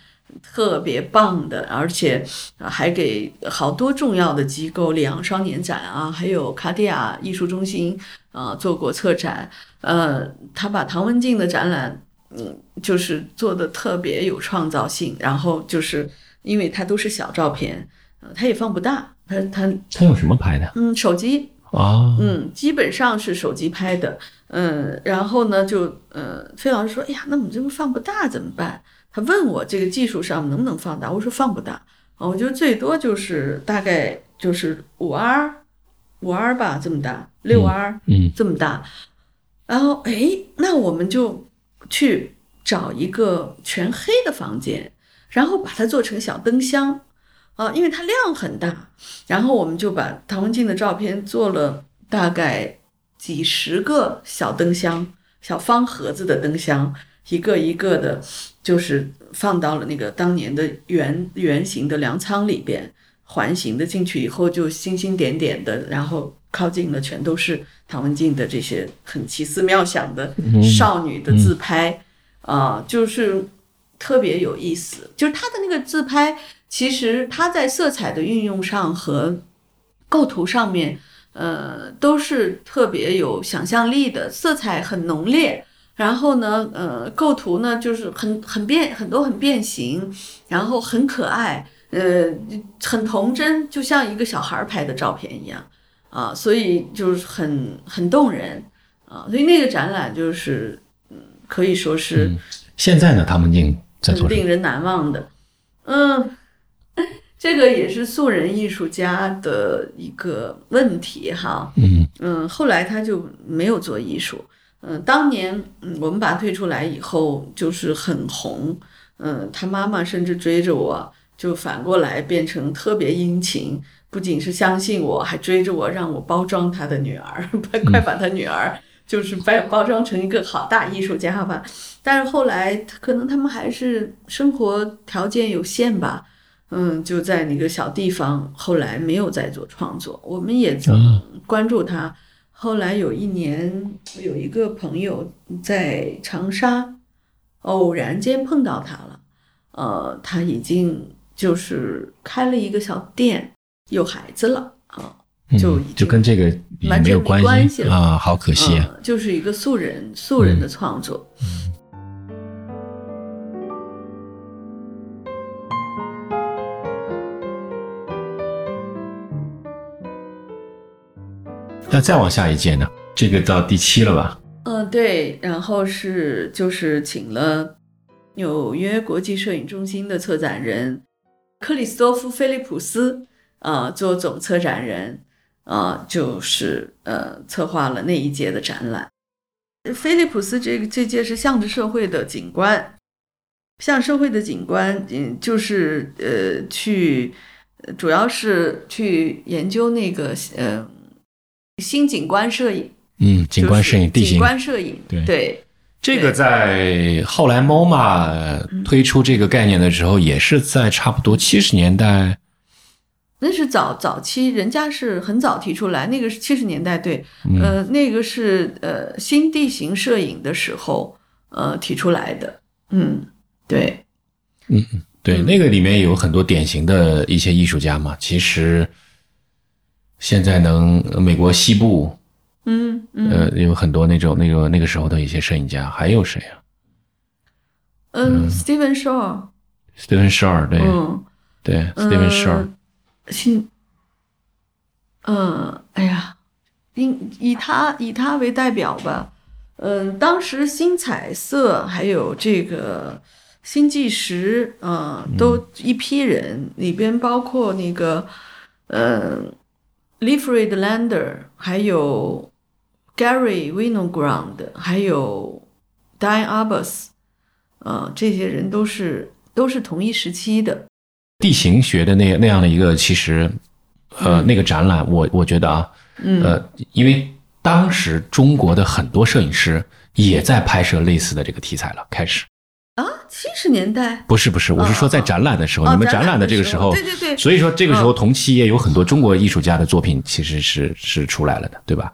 特别棒的，而且还给好多重要的机构，里昂双年展啊，还有卡地亚艺术中心啊、呃、做过策展。呃，他把唐文静的展览。嗯，就是做的特别有创造性，然后就是因为它都是小照片，呃，它也放不大，他他他用什么拍的？嗯，手机啊，嗯，基本上是手机拍的，嗯，然后呢，就呃，费老师说，哎呀，那我们这个放不大怎么办？他问我这个技术上能不能放大，我说放不大，啊，我觉得最多就是大概就是五 R，五 R 吧，这么大，六 R，嗯，这么大，然后哎，那我们就。去找一个全黑的房间，然后把它做成小灯箱，啊，因为它量很大。然后我们就把唐文静的照片做了大概几十个小灯箱，小方盒子的灯箱，一个一个的，就是放到了那个当年的圆圆形的粮仓里边，环形的进去以后就星星点点的，然后靠近了全都是。唐文静的这些很奇思妙想的少女的自拍啊、呃，就是特别有意思。就是她的那个自拍，其实她在色彩的运用上和构图上面，呃，都是特别有想象力的，色彩很浓烈。然后呢，呃，构图呢就是很很变，很多很变形，然后很可爱，呃，很童真，就像一个小孩拍的照片一样。啊，所以就是很很动人啊，所以那个展览就是，嗯，可以说是、嗯、现在呢，唐文静在做令人难忘的，嗯，[LAUGHS] 这个也是素人艺术家的一个问题哈，嗯嗯，后来他就没有做艺术，嗯，当年嗯我们把他推出来以后就是很红，嗯，他妈妈甚至追着我，就反过来变成特别殷勤。不仅是相信我，还追着我让我包装他的女儿，[LAUGHS] 快快把他女儿就是包包装成一个好大艺术家吧。但是后来可能他们还是生活条件有限吧，嗯，就在那个小地方，后来没有再做创作。我们也曾关注他。后来有一年，有一个朋友在长沙偶然间碰到他了，呃，他已经就是开了一个小店。有孩子了啊，就嗯就跟这个也完全没没有关关系了啊，好可惜。啊，就是一个素人素人的创作。那再往下一届呢？这个到第七了吧？嗯，对，然后是就是请了纽约国际摄影中心的策展人克里斯多夫·菲利普斯啊、呃做总策展人啊、就是呃策划了那一届的展览。菲利普斯这个这届是向着社会的景观，向社会的景观，嗯，就是呃去，主要是去研究那个呃新景观摄影。嗯，景观摄影、地形景形。观摄影，对对这个在后来 MoMA 推出这个概念的时候，也是在差不多七十年代。那是早早期，人家是很早提出来，那个是七十年代，对，嗯呃，那个是呃新地形摄影的时候呃提出来的，嗯，对，对，嗯那个里面有很多典型的一些艺术家嘛。其实现在能呃美国西部嗯嗯。呃有很多那种那个那个时候的一些摄影家，还有谁啊？嗯，Steven Shaw，？Steven Shore，对、嗯。对，Steven Shore，呃新，嗯，哎呀，以以他以他为代表吧，嗯，当时新彩色还有这个新纪实，嗯，都一批人，里边包括那个，呃 l e f r e d Lander，还有 Gary Winogrand，还有 Diane Arbus，呃，这些人都是都是同一时期的。地形学的那那样的一个，其实呃、那个展览，我我觉得啊，嗯呃，因为当时中国的很多摄影师也在拍摄类似的这个题材了，开始。啊，七十年代？不是不是，我是说在展览的时候，哦你们展览的这个时时候，对对对，所以说这个时候嗯。同期也有很多中国艺术家的作品，其实是是出来了的，对吧？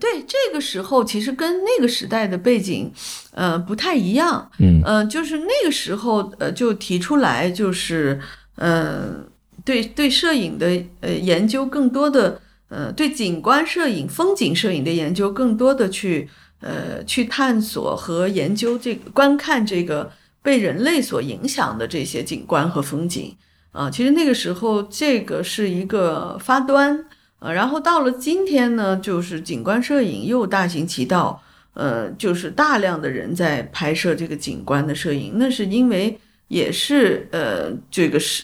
对这个时候其实跟那个时代的背景，呃，不太一样。嗯。呃，就是那个时候，呃，就提出来，就是，呃，对对摄影的呃研究更多的，呃，对景观摄影、风景摄影的研究更多的去，呃，去探索和研究这个观看这个被人类所影响的这些景观和风景。啊、其实那个时候这个是一个发端，呃，然后到了今天呢，就是景观摄影又大行其道，呃，就是大量的人在拍摄这个景观的摄影，那是因为也是呃这个是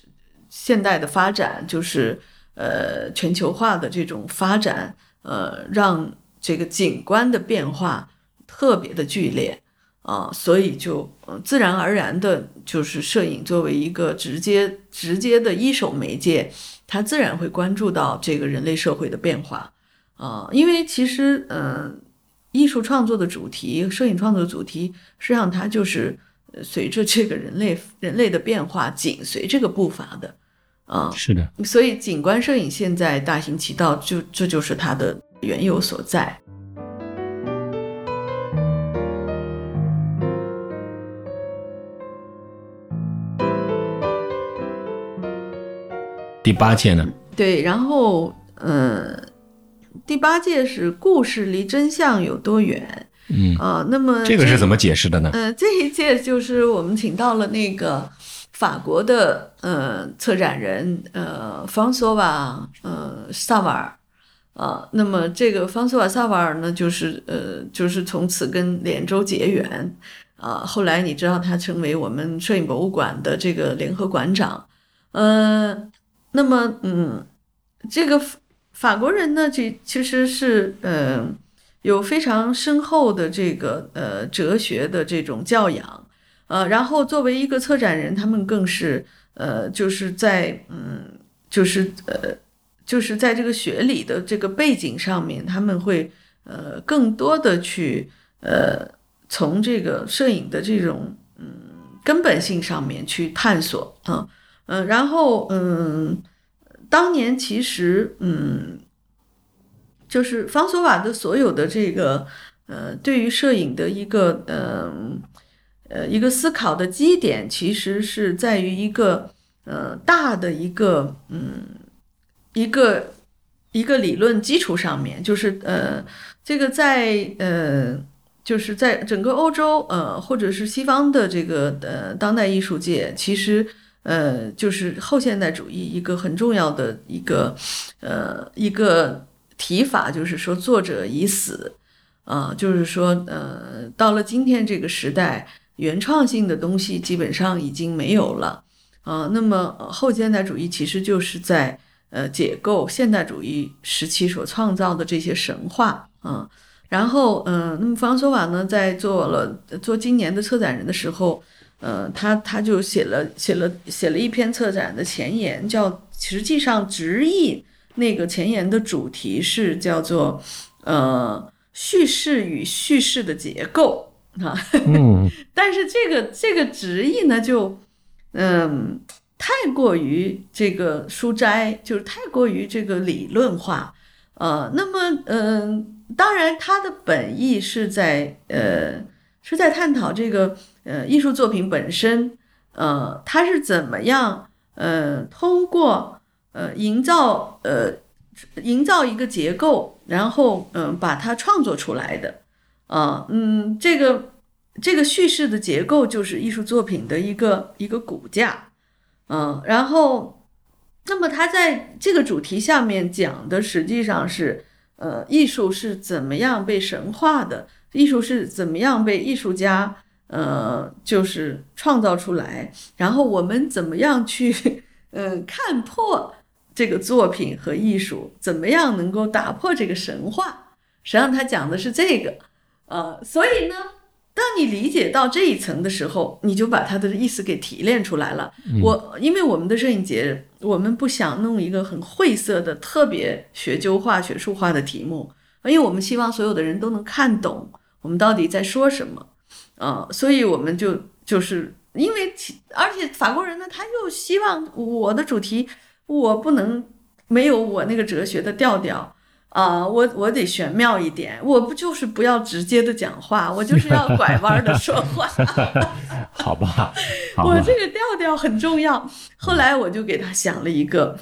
现代的发展，就是呃全球化的这种发展，呃，让这个景观的变化特别的剧烈。啊，所以就呃自然而然的，就是摄影作为一个直接直接的一手媒介，它自然会关注到这个人类社会的变化啊、因为其实呃，艺术创作的主题、摄影创作的主题，实际上它就是呃随着这个人类人类的变化，紧随这个步伐的啊、是的，所以景观摄影现在大行其道，就这就是它的缘由所在。第八届呢？对，然后呃，第八届是故事离真相有多远？嗯，啊、那么这个是怎么解释的呢？呃，这一届就是我们请到了那个法国的呃策展人呃方索瓦呃萨瓦尔。啊，那么这个方索瓦萨瓦尔呢，就是呃就是从此跟连州结缘。啊，后来你知道他成为我们摄影博物馆的这个联合馆长，呃，那么嗯，这个法国人呢，这其实是呃。有非常深厚的这个呃哲学的这种教养，呃，然后作为一个策展人，他们更是呃就是在嗯就是呃就是在这个学理的这个背景上面，他们会呃更多的去呃从这个摄影的这种嗯根本性上面去探索啊，嗯、然后嗯，当年其实嗯。就是方索瓦的所有的这个呃，对于摄影的一个呃呃一个思考的基点，其实是在于一个呃大的一个嗯一个一个理论基础上面，就是呃，这个在呃，就是在整个欧洲呃，或者是西方的这个呃当代艺术界，其实呃，就是后现代主义一个很重要的一个呃一个提法，就是说作者已死，啊，就是说呃，到了今天这个时代，原创性的东西基本上已经没有了，啊，那么后现代主义其实就是在。呃，解构现代主义时期所创造的这些神话啊，然后嗯，那么弗朗索瓦呢，在做了做今年的策展人的时候，呃，他他就写了写了写了一篇策展的前言，叫实际上直译那个前言的主题是叫做呃叙事与叙事的结构啊，嗯，[LAUGHS] 但是这个这个直译呢，就嗯。太过于这个书斋，就是太过于这个理论化，呃，那么，嗯，当然，它的本意是在，呃，是在探讨这个，呃，艺术作品本身，呃，它是怎么样，呃，通过，呃，营造，呃，营造一个结构，然后，嗯，把它创作出来的，啊，嗯，这个，这个叙事的结构就是艺术作品的一个一个骨架。嗯，然后，那么他在这个主题下面讲的实际上是，呃，艺术是怎么样被神化的，艺术是怎么样被艺术家，呃，就是创造出来，然后我们怎么样去，嗯，[LAUGHS] 看破这个作品和艺术，怎么样能够打破这个神话？实际上他讲的是这个，呃，所以呢。当你理解到这一层的时候，你就把他的意思给提炼出来了。我因为我们的摄影节，我们不想弄一个很晦涩的、特别学究化、学术化的题目，因为我们希望所有的人都能看懂我们到底在说什么。啊，所以我们就就是因为，而且法国人呢，他又希望我的主题我不能没有我那个哲学的调调。啊，我我得玄妙一点，我不就是不要直接的讲话，我就是要拐弯的说话，[LAUGHS] 好吧？我这个调调很重要。后来我就给他想了一个，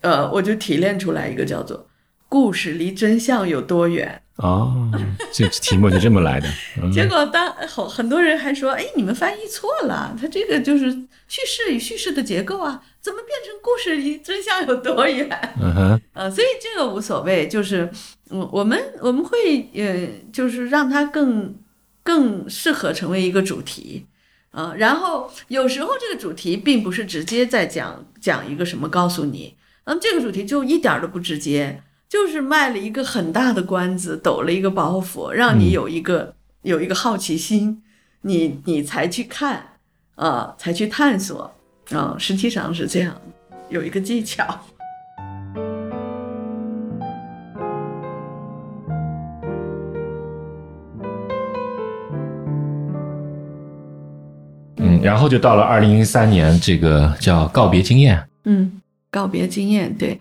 呃，我就提炼出来一个叫做“故事离真相有多远”。哦，这题目就这么来的。[LAUGHS] 结果当很很多人还说：“哎，你们翻译错了，他这个就是叙事与叙事的结构啊。”怎么变成故事离真相有多远？嗯哼，呃，所以这个无所谓，就是，我，我们我们会，呃，就是让它更更适合成为一个主题，呃，然后有时候这个主题并不是直接在讲讲一个什么，告诉你，嗯，这个主题就一点都不直接，就是卖了一个很大的关子，抖了一个包袱，让你有一个有一个好奇心，你你才去看，啊，才去探索。啊，实际上是这样，有一个技巧。嗯，然后就到了二零一三年，这个叫告别经验。嗯，告别经验，对，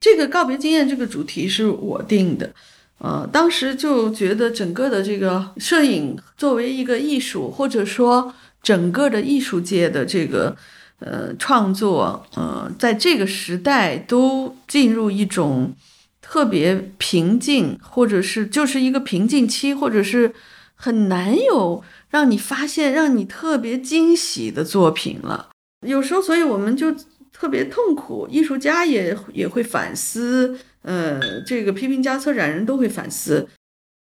这个告别经验这个主题是我定的。呃，当时就觉得整个的这个摄影作为一个艺术，或者说整个的艺术界的这个。呃，创作，呃，在这个时代都进入一种特别平静，或者是就是一个瓶颈期，或者是很难有让你发现、让你特别惊喜的作品了。有时候，所以我们就特别痛苦，艺术家也也会反思，呃，这个批评家、策展人都会反思，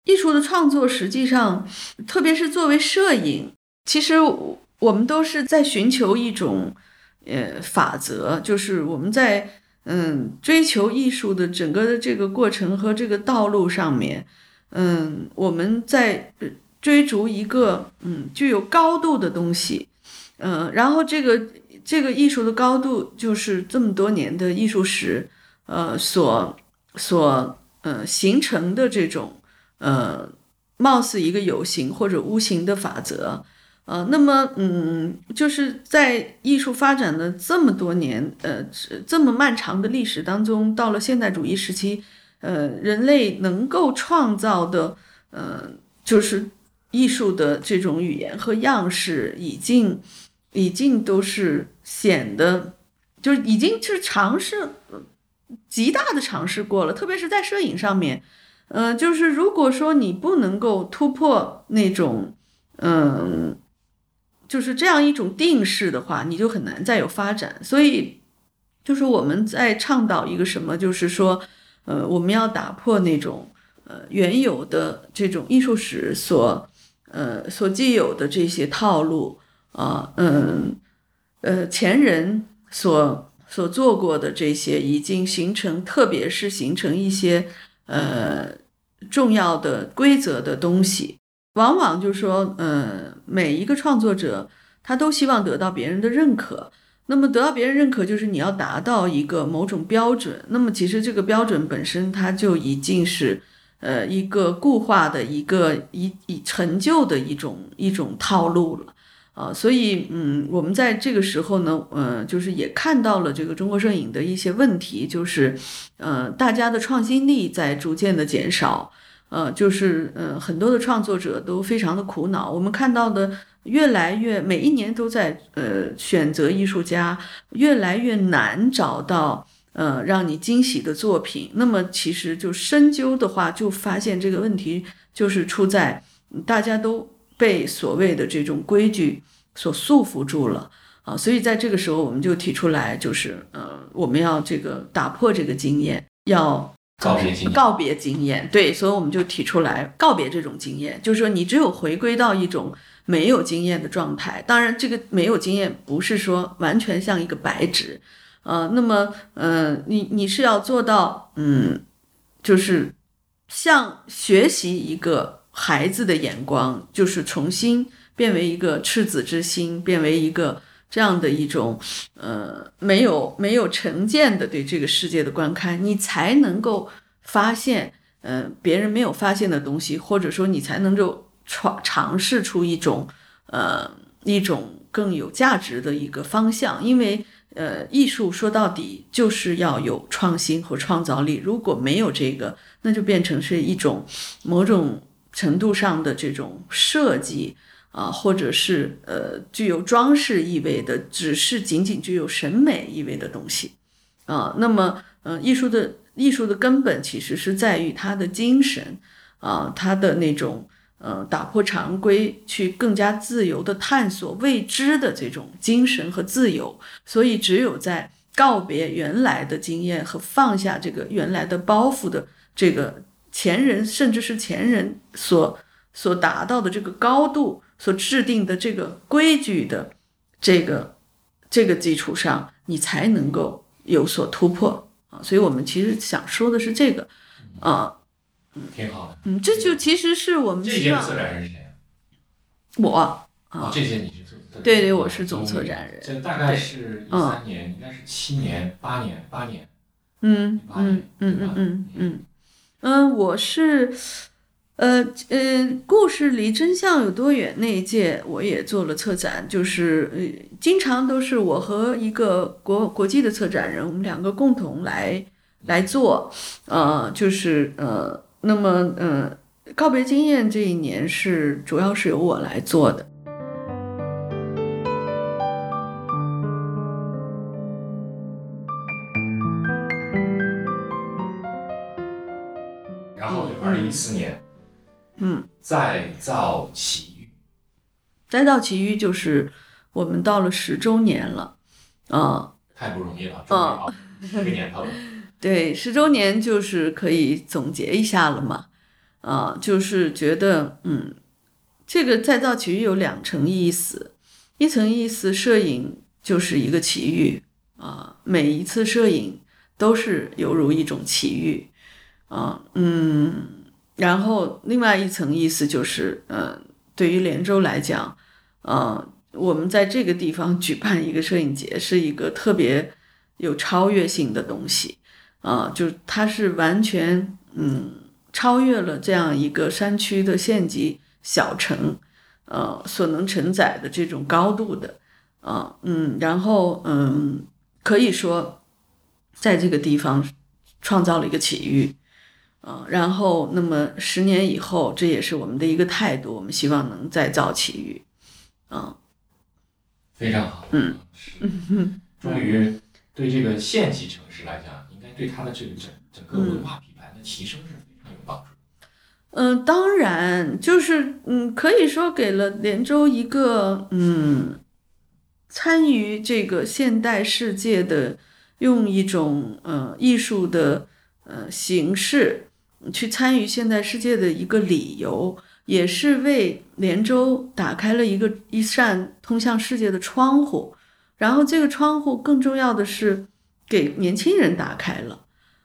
艺术的创作实际上，特别是作为摄影，其实。我们都是在寻求一种，呃，法则，就是我们在嗯追求艺术的整个的这个过程和这个道路上面，嗯，我们在追逐一个嗯具有高度的东西，嗯，然后这个这个艺术的高度就是这么多年的艺术史，呃，所所呃形成的这种呃，貌似一个有形或者无形的法则。呃，那么，嗯，就是在艺术发展的这么多年，呃，这么漫长的历史当中，到了现代主义时期，呃，人类能够创造的，呃，就是艺术的这种语言和样式，已经，已经都是显得，就是已经就是尝试极大的尝试过了，特别是在摄影上面，呃，就是如果说你不能够突破那种，嗯、就是这样一种定式的话，你就很难再有发展。所以，就是我们在倡导一个什么，就是说，呃，我们要打破那种呃原有的这种艺术史所呃所既有的这些套路啊，嗯呃前人所所做过的这些已经形成，特别是形成一些呃重要的规则的东西，往往就是说，呃，每一个创作者他都希望得到别人的认可。那么得到别人认可，就是你要达到一个某种标准。那么其实这个标准本身，它就已经是呃一个固化的一个已已陈旧的一种一种套路了。啊，所以嗯，我们在这个时候呢，呃，就是也看到了这个中国摄影的一些问题，就是呃，大家的创新力在逐渐的减少，呃，就是呃，很多的创作者都非常的苦恼。我们看到的越来越每一年都在呃选择艺术家，越来越难找到呃让你惊喜的作品。那么其实就深究的话，就发现这个问题就是出在大家都被所谓的这种规矩所束缚住了啊，所以在这个时候我们就提出来，就是呃，我们要这个打破这个经验，要告别经验告别经验，对，所以我们就提出来告别这种经验，就是说你只有回归到一种没有经验的状态。当然，这个没有经验不是说完全像一个白纸，呃，那么呃，你你是要做到，嗯，就是像学习一个孩子的眼光，就是重新变为一个赤子之心，变为一个这样的一种呃没有没有成见的对这个世界的观看，你才能够发现呃别人没有发现的东西，或者说你才能够尝尝试出一种呃一种更有价值的一个方向，因为。呃，艺术说到底就是要有创新和创造力。如果没有这个，那就变成是一种某种程度上的这种设计啊，或者是呃具有装饰意味的，只是仅仅具有审美意味的东西啊。那么，呃，艺术的艺术的根本其实是在于它的精神啊，它的那种。呃，打破常规，去更加自由的探索未知的这种精神和自由。所以，只有在告别原来的经验和放下这个原来的包袱的这个前人，甚至是前人所所达到的这个高度，所制定的这个规矩的这个这个基础上，你才能够有所突破啊。所以我们其实想说的是这个啊。嗯挺好的。嗯，这就其实是我们这届策展人是谁啊？我哦啊，，这些你是对对，我是总策展人。这大概是一三年，应该是七年、八年、八年。嗯嗯嗯嗯嗯嗯嗯，我是呃呃，故事离真相有多远那一届我也做了策展，就是呃，经常都是我和一个国国际的策展人，我们两个共同来来做，呃，就是呃，那么呃，告别经验这一年是主要是由我来做的。一四年嗯，再造奇遇，再造奇遇就是我们到了十周年了，啊、太不容易了，终于熬十个年头了。[LAUGHS] 对，十周年就是可以总结一下了嘛，啊、就是觉得，嗯，这个再造奇遇有两层意思，一层意思，摄影就是一个奇遇啊、每一次摄影都是犹如一种奇遇，啊、嗯，然后另外一层意思就是，嗯、对于连州来讲，呃，我们在这个地方举办一个摄影节，是一个特别有超越性的东西。啊，就是它是完全嗯超越了这样一个山区的县级小城，呃所能承载的这种高度的，啊嗯，然后嗯可以说在这个地方创造了一个奇遇，啊，然后那么十年以后，这也是我们的一个态度，我们希望能再造奇遇，啊非常好。嗯是，终于对这个县级城市来讲，应该对它的这个整整个文化品牌的提升是非常有帮助。嗯，当然，就是嗯，可以说给了连州一个嗯，参与这个现代世界的，用一种呃艺术的呃形式去参与现代世界的一个理由，也是为连州打开了一个一扇通向世界的窗户。然后这个窗户更重要的是给年轻人打开了。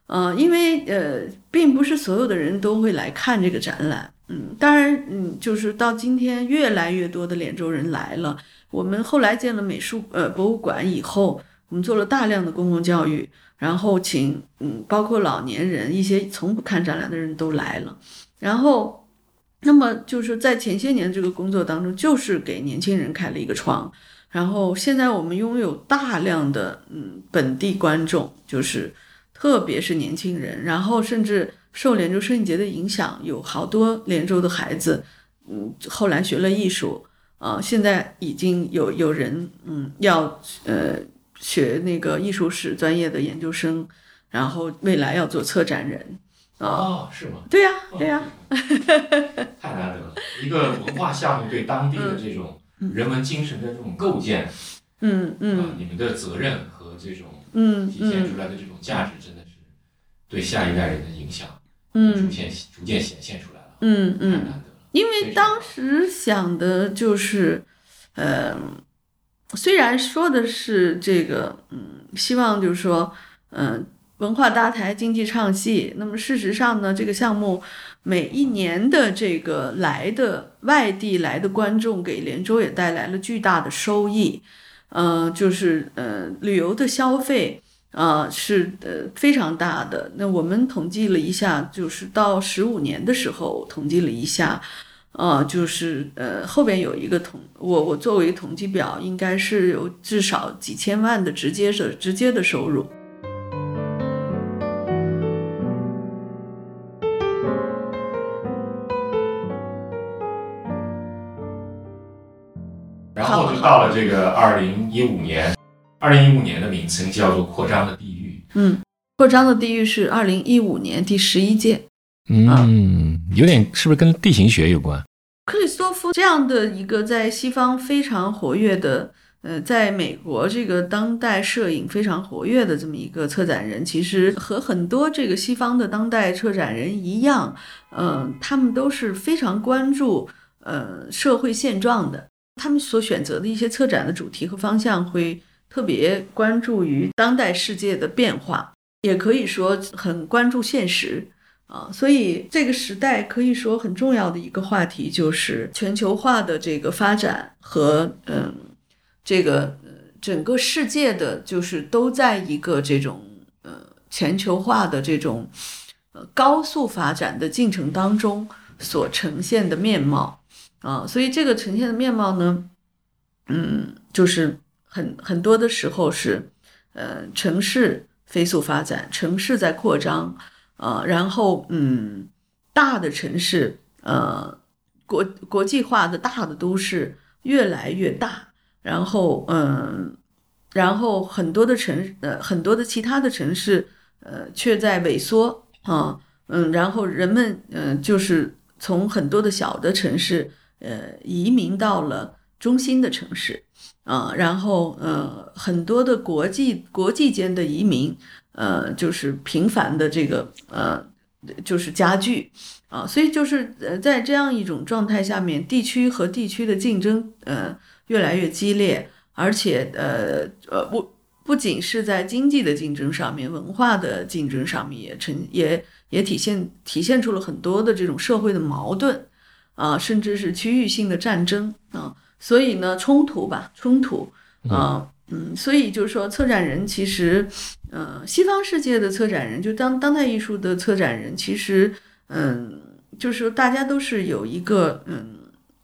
呃，因为呃，并不是所有的人都会来看这个展览，嗯，当然，嗯，就是到今天越来越多的连州人来了。我们后来建了美术呃博物馆以后，我们做了大量的公共教育，然后请嗯，包括老年人一些从不看展览的人都来了。然后，那么就是在前些年这个工作当中，就是给年轻人开了一个窗。然后现在我们拥有大量的嗯本地观众，就是。特别是年轻人，然后甚至受连州摄影节的影响，有好多连州的孩子，嗯，后来学了艺术，啊，现在已经有有人，嗯，要呃学那个艺术史专业的研究生，然后未来要做策展人，啊，是吗？对呀，对呀，[LAUGHS] 太难得了，一个文化项目对当地的这种人文精神的这种构建，嗯嗯，你们的责任和这种。嗯，体现出来的这种价值真的是对下一代人的影响，嗯，逐渐逐渐显现出来了，嗯嗯，太难得了。因为当时想的就是，呃，虽然说的是这个，嗯，希望就是说，嗯，文化搭台，经济唱戏。那么事实上呢，这个项目每一年的这个来的外地来的观众，给连州也带来了巨大的收益。嗯，就是呃，旅游的消费啊是呃非常大的。那我们统计了一下，就是到十五年的时候统计了一下，啊，就是呃后边有一个统，我我作为统计表，应该是有至少几千万的直接的直接的收入。然后就到了这个二零一五年，二零一五年的名称叫做“扩张的地狱”。嗯，扩张的地狱是二零一五年第十一届。嗯，有点是不是跟地形学有关？克里斯托夫这样的一个在西方非常活跃的，呃，在美国这个当代摄影非常活跃的这么一个策展人，其实和很多这个西方的当代策展人一样，嗯，他们都是非常关注呃社会现状的。他们所选择的一些策展的主题和方向，会特别关注于当代世界的变化，也可以说很关注现实啊。所以这个时代可以说很重要的一个话题就是全球化的这个发展和嗯，这个整个世界的就是都在一个这种呃全球化的这种呃高速发展的进程当中所呈现的面貌。啊，所以这个呈现的面貌呢，嗯，就是很很多的时候是，呃，城市飞速发展，城市在扩张，啊，然后嗯，大的城市，呃，国国际化的大的都市越来越大，然后嗯，然后很多的城，呃，很多的其他的城市，呃，却在萎缩，啊，嗯，然后人们，嗯，就是从很多的小的城市。呃，移民到了中心的城市，啊，然后呃，很多的国际国际间的移民，呃，就是频繁的这个呃，就是加剧，啊，所以就是呃，在这样一种状态下面，地区和地区的竞争呃越来越激烈，而且呃呃不不仅是在经济的竞争上面，文化的竞争上面也成也也体现体现出了很多的这种社会的矛盾。啊，甚至是区域性的战争啊，所以呢，冲突吧，冲突啊，嗯，所以就是说，策展人其实，呃，西方世界的策展人，就当当代艺术的策展人，其实，嗯，就是说，大家都是有一个，嗯，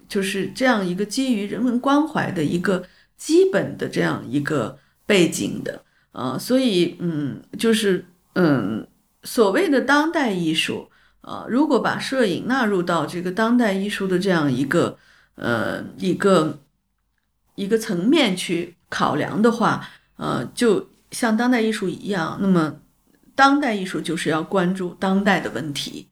就是这样一个基于人文关怀的一个基本的这样一个背景的啊，所以，嗯，就是，嗯，所谓的当代艺术。呃，如果把摄影纳入到这个当代艺术的这样一个呃一个一个层面去考量的话，呃，就像当代艺术一样，那么当代艺术就是要关注当代的问题，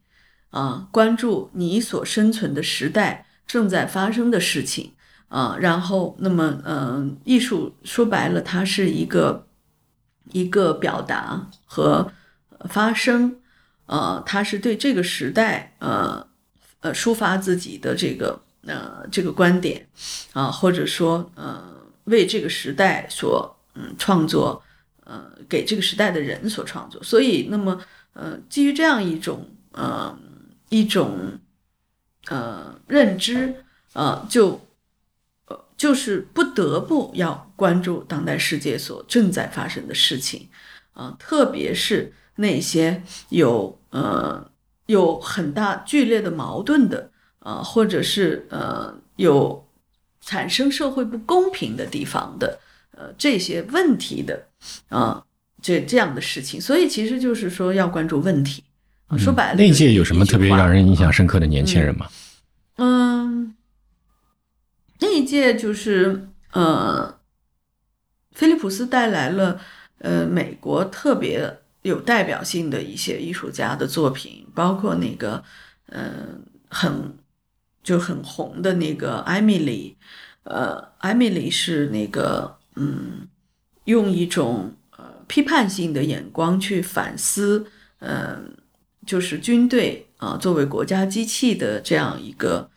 啊，关注你所生存的时代正在发生的事情，啊，然后那么，嗯，艺术说白了，它是一个一个表达和发声，呃，它是对这个时代，呃，呃，抒发自己的这个，呃，这个观点，啊，或者说，呃，为这个时代所，嗯，创作。呃，给这个时代的人所创作，所以那么，呃，基于这样一种呃一种呃认知，呃，就呃就是不得不要关注当代世界所正在发生的事情，啊，特别是那些有呃有很大剧烈的矛盾的，啊，或者是呃有产生社会不公平的地方的。呃，这些问题的啊，这这样的事情，所以其实就是说要关注问题啊。说白了，那届有什么特别让人印象深刻的年轻人吗？嗯，那一届就是呃，菲利普斯带来了呃美国特别有代表性的一些艺术家的作品，包括那个嗯很就很红的那个艾米丽，呃，艾米丽是那个。嗯，用一种呃批判性的眼光去反思，嗯，就是军队啊作为国家机器的这样一个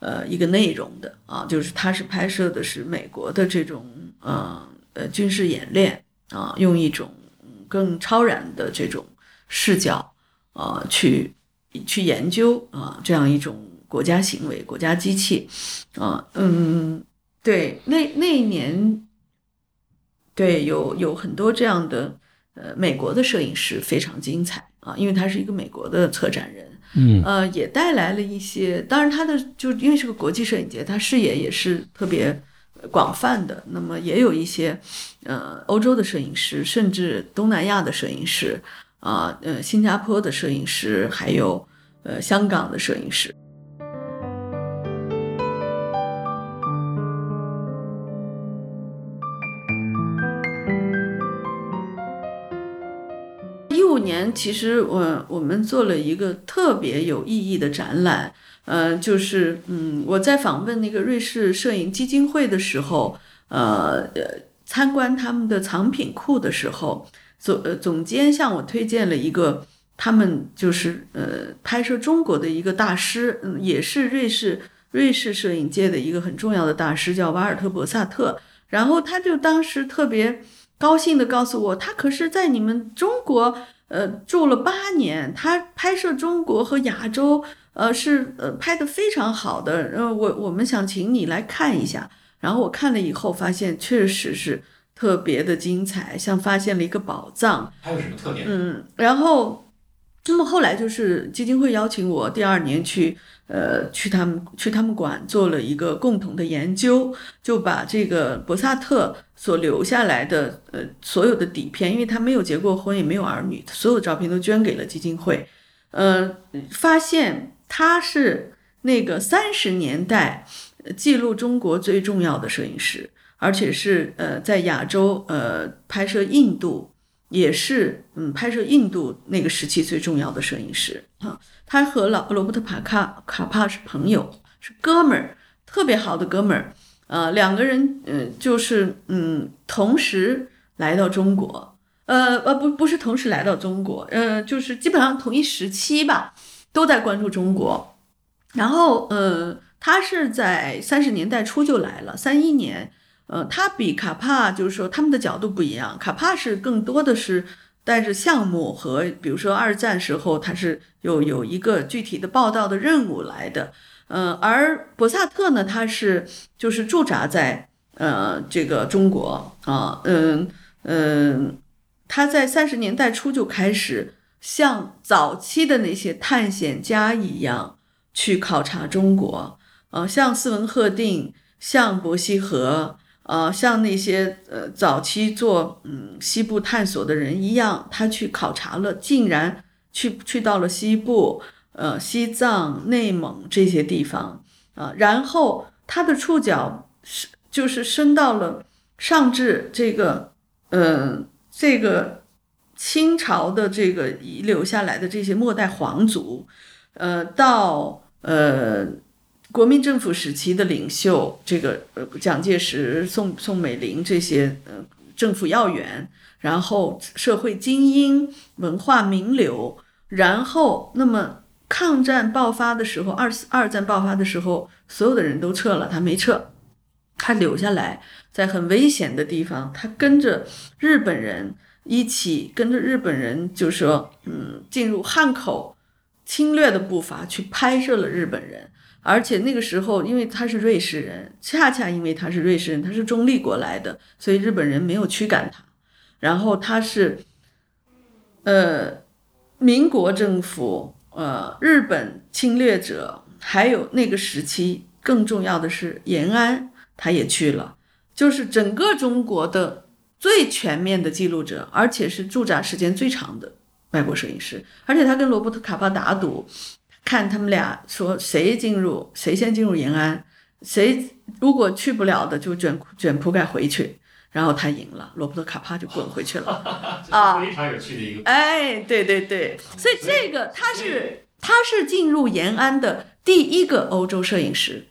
呃一个内容的啊，就是它是拍摄的是美国的这种呃呃军事演练啊，用一种更超然的这种视角啊去去研究啊这样一种国家行为、国家机器啊，嗯，对，那那一年。对，有有很多这样的，呃，美国的摄影师非常精彩啊，因为他是一个美国的策展人，嗯，呃，也带来了一些，当然他的就因为是个国际摄影节，他视野也是特别广泛的，那么也有一些，呃，欧洲的摄影师，甚至东南亚的摄影师，啊，呃，新加坡的摄影师，还有呃，香港的摄影师。年其实我我们做了一个特别有意义的展览，呃，就是嗯，我在访问那个瑞士摄影基金会的时候，呃，参观他们的藏品库的时候，总呃总监向我推荐了一个他们就是呃拍摄中国的一个大师，嗯，也是瑞士瑞士摄影界的一个很重要的大师，叫瓦尔特博萨特，然后他就当时特别高兴的告诉我，他可是在你们中国。呃，住了八年，他拍摄中国和亚洲，呃，是呃拍的非常好的。呃，我我们想请你来看一下。然后我看了以后，发现确实是特别的精彩，像发现了一个宝藏。还有什么特点？嗯，然后。那么后来就是基金会邀请我第二年去，呃，去他们去他们馆做了一个共同的研究，就把这个博萨特所留下来的呃所有的底片，因为他没有结过婚也没有儿女，所有的照片都捐给了基金会，呃，发现他是那个三十年代记录中国最重要的摄影师，而且是呃在亚洲呃拍摄印度。也是，嗯，拍摄印度那个时期最重要的摄影师啊。他和老罗伯特帕卡卡帕是朋友，是哥们儿，特别好的哥们儿。呃，两个人，嗯，就是，嗯，同时来到中国，呃，呃，不，不是同时来到中国，呃，就是基本上同一时期吧，都在关注中国。然后，呃，他是在三十年代初就来了，三一年。呃，他比卡帕就是说他们的角度不一样，卡帕是更多的是带着项目和比如说二战时候他是有有一个具体的报道的任务来的，呃，而博萨特呢，他是就是驻扎在呃这个中国啊，嗯嗯，他在三十年代初就开始像早期的那些探险家一样去考察中国，呃，像斯文赫定，像伯希和。呃，像那些呃早期做嗯西部探索的人一样，他去考察了，竟然去去到了西部，呃西藏、内蒙这些地方啊，然后他的触角是就是伸到了上至这个，呃这个清朝的这个遗留下来的这些末代皇族，呃，到呃国民政府时期的领袖，这个呃蒋介石、宋宋美龄这些呃政府要员，然后社会精英、文化名流，然后那么抗战爆发的时候，二二战爆发的时候，所有的人都撤了，他没撤，他留下来，在很危险的地方，他跟着日本人。一起跟着日本人，就说，嗯，进入汉口侵略的步伐去拍摄了日本人，而且那个时候，因为他是瑞士人，恰恰因为他是瑞士人，他是中立国来的，所以日本人没有驱赶他。然后他是，呃，民国政府，呃，日本侵略者，还有那个时期更重要的是延安，他也去了，就是整个中国的。最全面的记录者，而且是驻扎时间最长的外国摄影师，而且他跟罗伯特卡帕打赌，看他们俩说谁进入，谁先进入延安，谁如果去不了的就卷卷铺盖回去，然后他赢了，罗伯特卡帕就滚回去了。[LAUGHS] 啊，非常有趣的一个。哎，对对对，所以这个他是他是进入延安的第一个欧洲摄影师。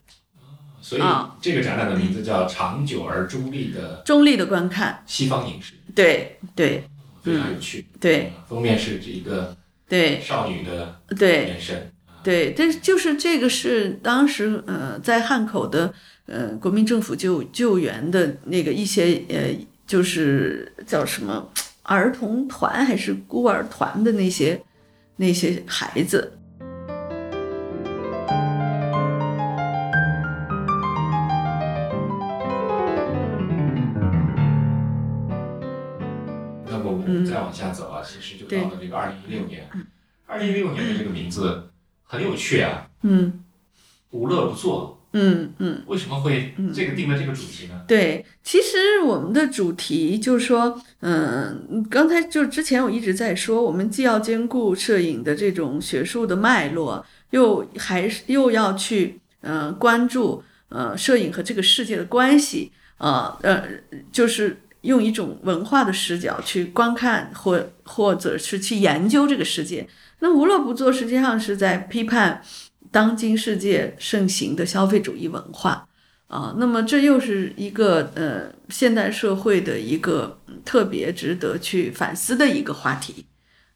所以这个展览的名字叫“长久而中立的中立的观看西方影视”。对对，非常有趣。对，封面是这一个对少女的对眼神。对，但是就是这个是当时呃在汉口的呃国民政府救救援的那个一些呃就是叫什么儿童团还是孤儿团的那些那些孩子。那么我们再往下走啊，其实就到了这个二零一六年。二零一六年的这个名字很有趣啊。嗯。无乐不作。嗯嗯。为什么会这个定了这个主题呢？对，其实我们的主题就是说，嗯，刚才就之前我一直在说，我们既要兼顾摄影的这种学术的脉络，又还是又要去嗯关注呃摄影和这个世界的关系啊呃就是。用一种文化的视角去观看或或者是去研究这个世界，那无乐不作实际上是在批判当今世界盛行的消费主义文化啊。那么这又是一个呃现代社会的一个特别值得去反思的一个话题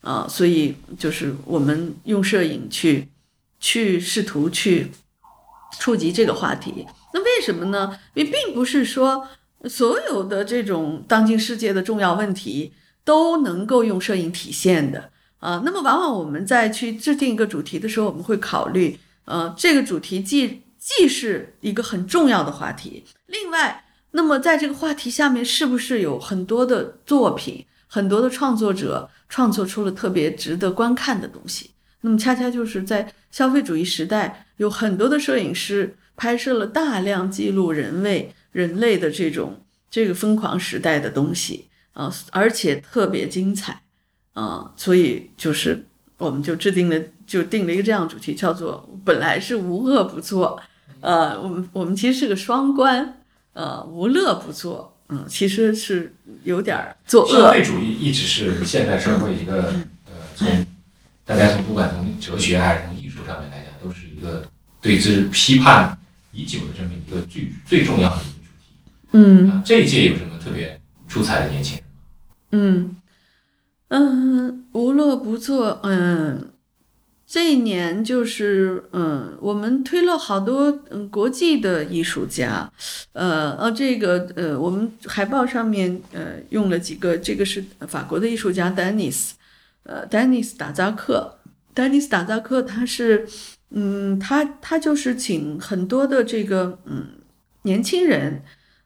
啊。所以就是我们用摄影去去试图去触及这个话题。那为什么呢？也并不是说。所有的这种当今世界的重要问题都能够用摄影体现的啊。那么，往往我们在去制定一个主题的时候，我们会考虑，呃，这个主题既既是一个很重要的话题，另外，那么在这个话题下面，是不是有很多的作品，很多的创作者创作出了特别值得观看的东西？那么，恰恰就是在消费主义时代，有很多的摄影师拍摄了大量记录人类。人类的这种这个疯狂时代的东西啊，而且特别精彩啊，所以就是我们就制定了，就定了一个这样主题，叫做本来是无恶不作，呃，我们我们其实是个双关，呃，无乐不作，嗯，其实是有点作恶。社会主义一直是现代社会一个呃，从大家从不管从哲学还是从艺术上面来讲，都是一个对之批判已久的这么一个最最重要的一个主题。嗯，这一届有什么特别出彩的年轻人？嗯嗯，无乐不作。嗯，这一年就是嗯，我们推了好多嗯国际的艺术家。呃呃，这个呃，我们海报上面呃用了几个，这个是法国的艺术家丹尼斯，呃，丹尼斯达扎克。丹尼斯达扎克他是嗯，他他就是请很多的这个嗯年轻人。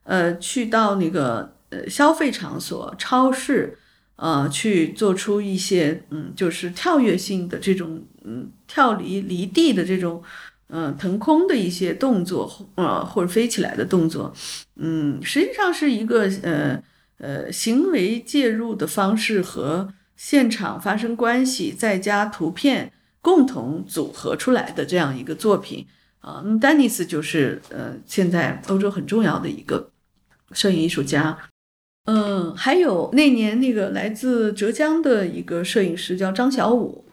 呃，去到那个呃消费场所、超市，呃，去做出一些嗯，就是跳跃性的这种嗯跳离离地的这种嗯腾空的一些动作，呃，或者飞起来的动作，嗯，实际上是一个呃呃行为介入的方式和现场发生关系，再加图片共同组合出来的这样一个作品啊。那丹尼斯就是呃现在欧洲很重要的一个。摄影艺术家，嗯，还有那年那个来自浙江的一个摄影师叫张小武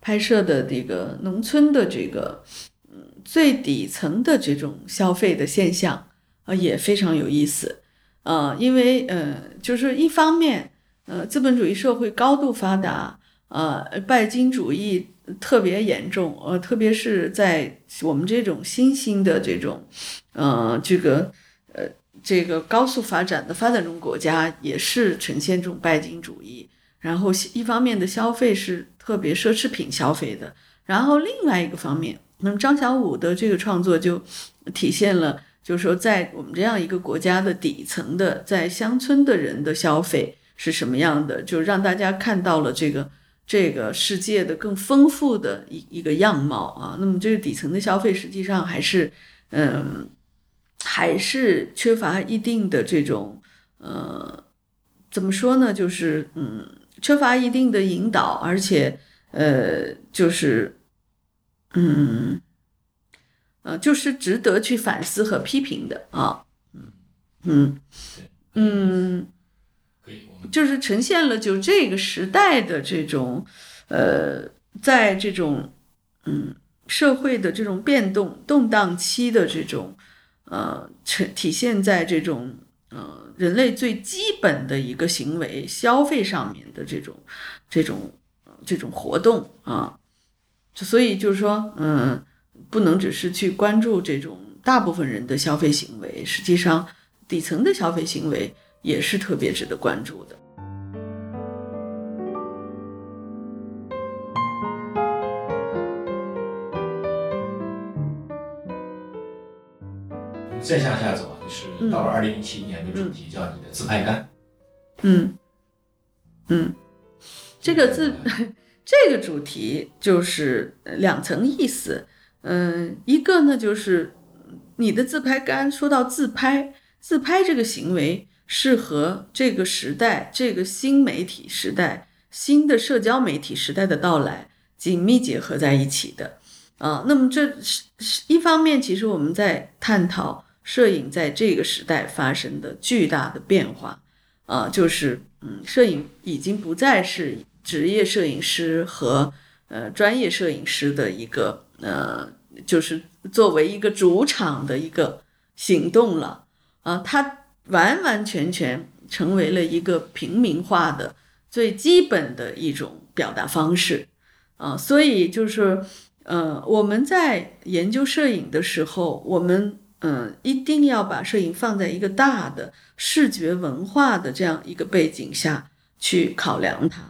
拍摄的这个农村的这个嗯最底层的这种消费的现象啊，也非常有意思啊，因为呃，就是一方面呃，资本主义社会高度发达，呃，拜金主义特别严重，呃，特别是在我们这种新兴的这种呃这个。这个高速发展的发展中国家也是呈现这种拜金主义，然后一方面的消费是特别奢侈品消费的，然后另外一个方面，那么张小武的这个创作就体现了，就是说在我们这样一个国家的底层的，在乡村的人的消费是什么样的，就让大家看到了这个这个世界的更丰富的一一个样貌啊。那么这个底层的消费实际上还是嗯。还是缺乏一定的这种，呃，怎么说呢？就是嗯，缺乏一定的引导，而且呃，就是嗯，呃，就是值得去反思和批评的啊。嗯嗯嗯，就是呈现了就这个时代的这种呃，在这种嗯社会的这种变动动荡期的这种。呃，呈体现在这种呃人类最基本的一个行为消费上面的这种这种这种活动啊，所以就是说，嗯，不能只是去关注这种大部分人的消费行为，实际上底层的消费行为也是特别值得关注的。再向下走，就是到了二零一七年的主题叫你的自拍杆。嗯嗯，这个自 [LAUGHS] 这个主题就是两层意思。嗯，一个呢就是你的自拍杆，说到自拍，自拍这个行为是和这个时代、这个新媒体时代、新的社交媒体时代的到来紧密结合在一起的。啊，那么这是一方面，其实我们在探讨。摄影在这个时代发生的巨大的变化，啊，就是嗯，摄影已经不再是职业摄影师和呃专业摄影师的一个呃，就是作为一个主场的一个行动了，啊，它完完全全成为了一个平民化的最基本的一种表达方式，啊，所以就是呃，我们在研究摄影的时候，我们。嗯，一定要把摄影放在一个大的视觉文化的这样一个背景下去考量它。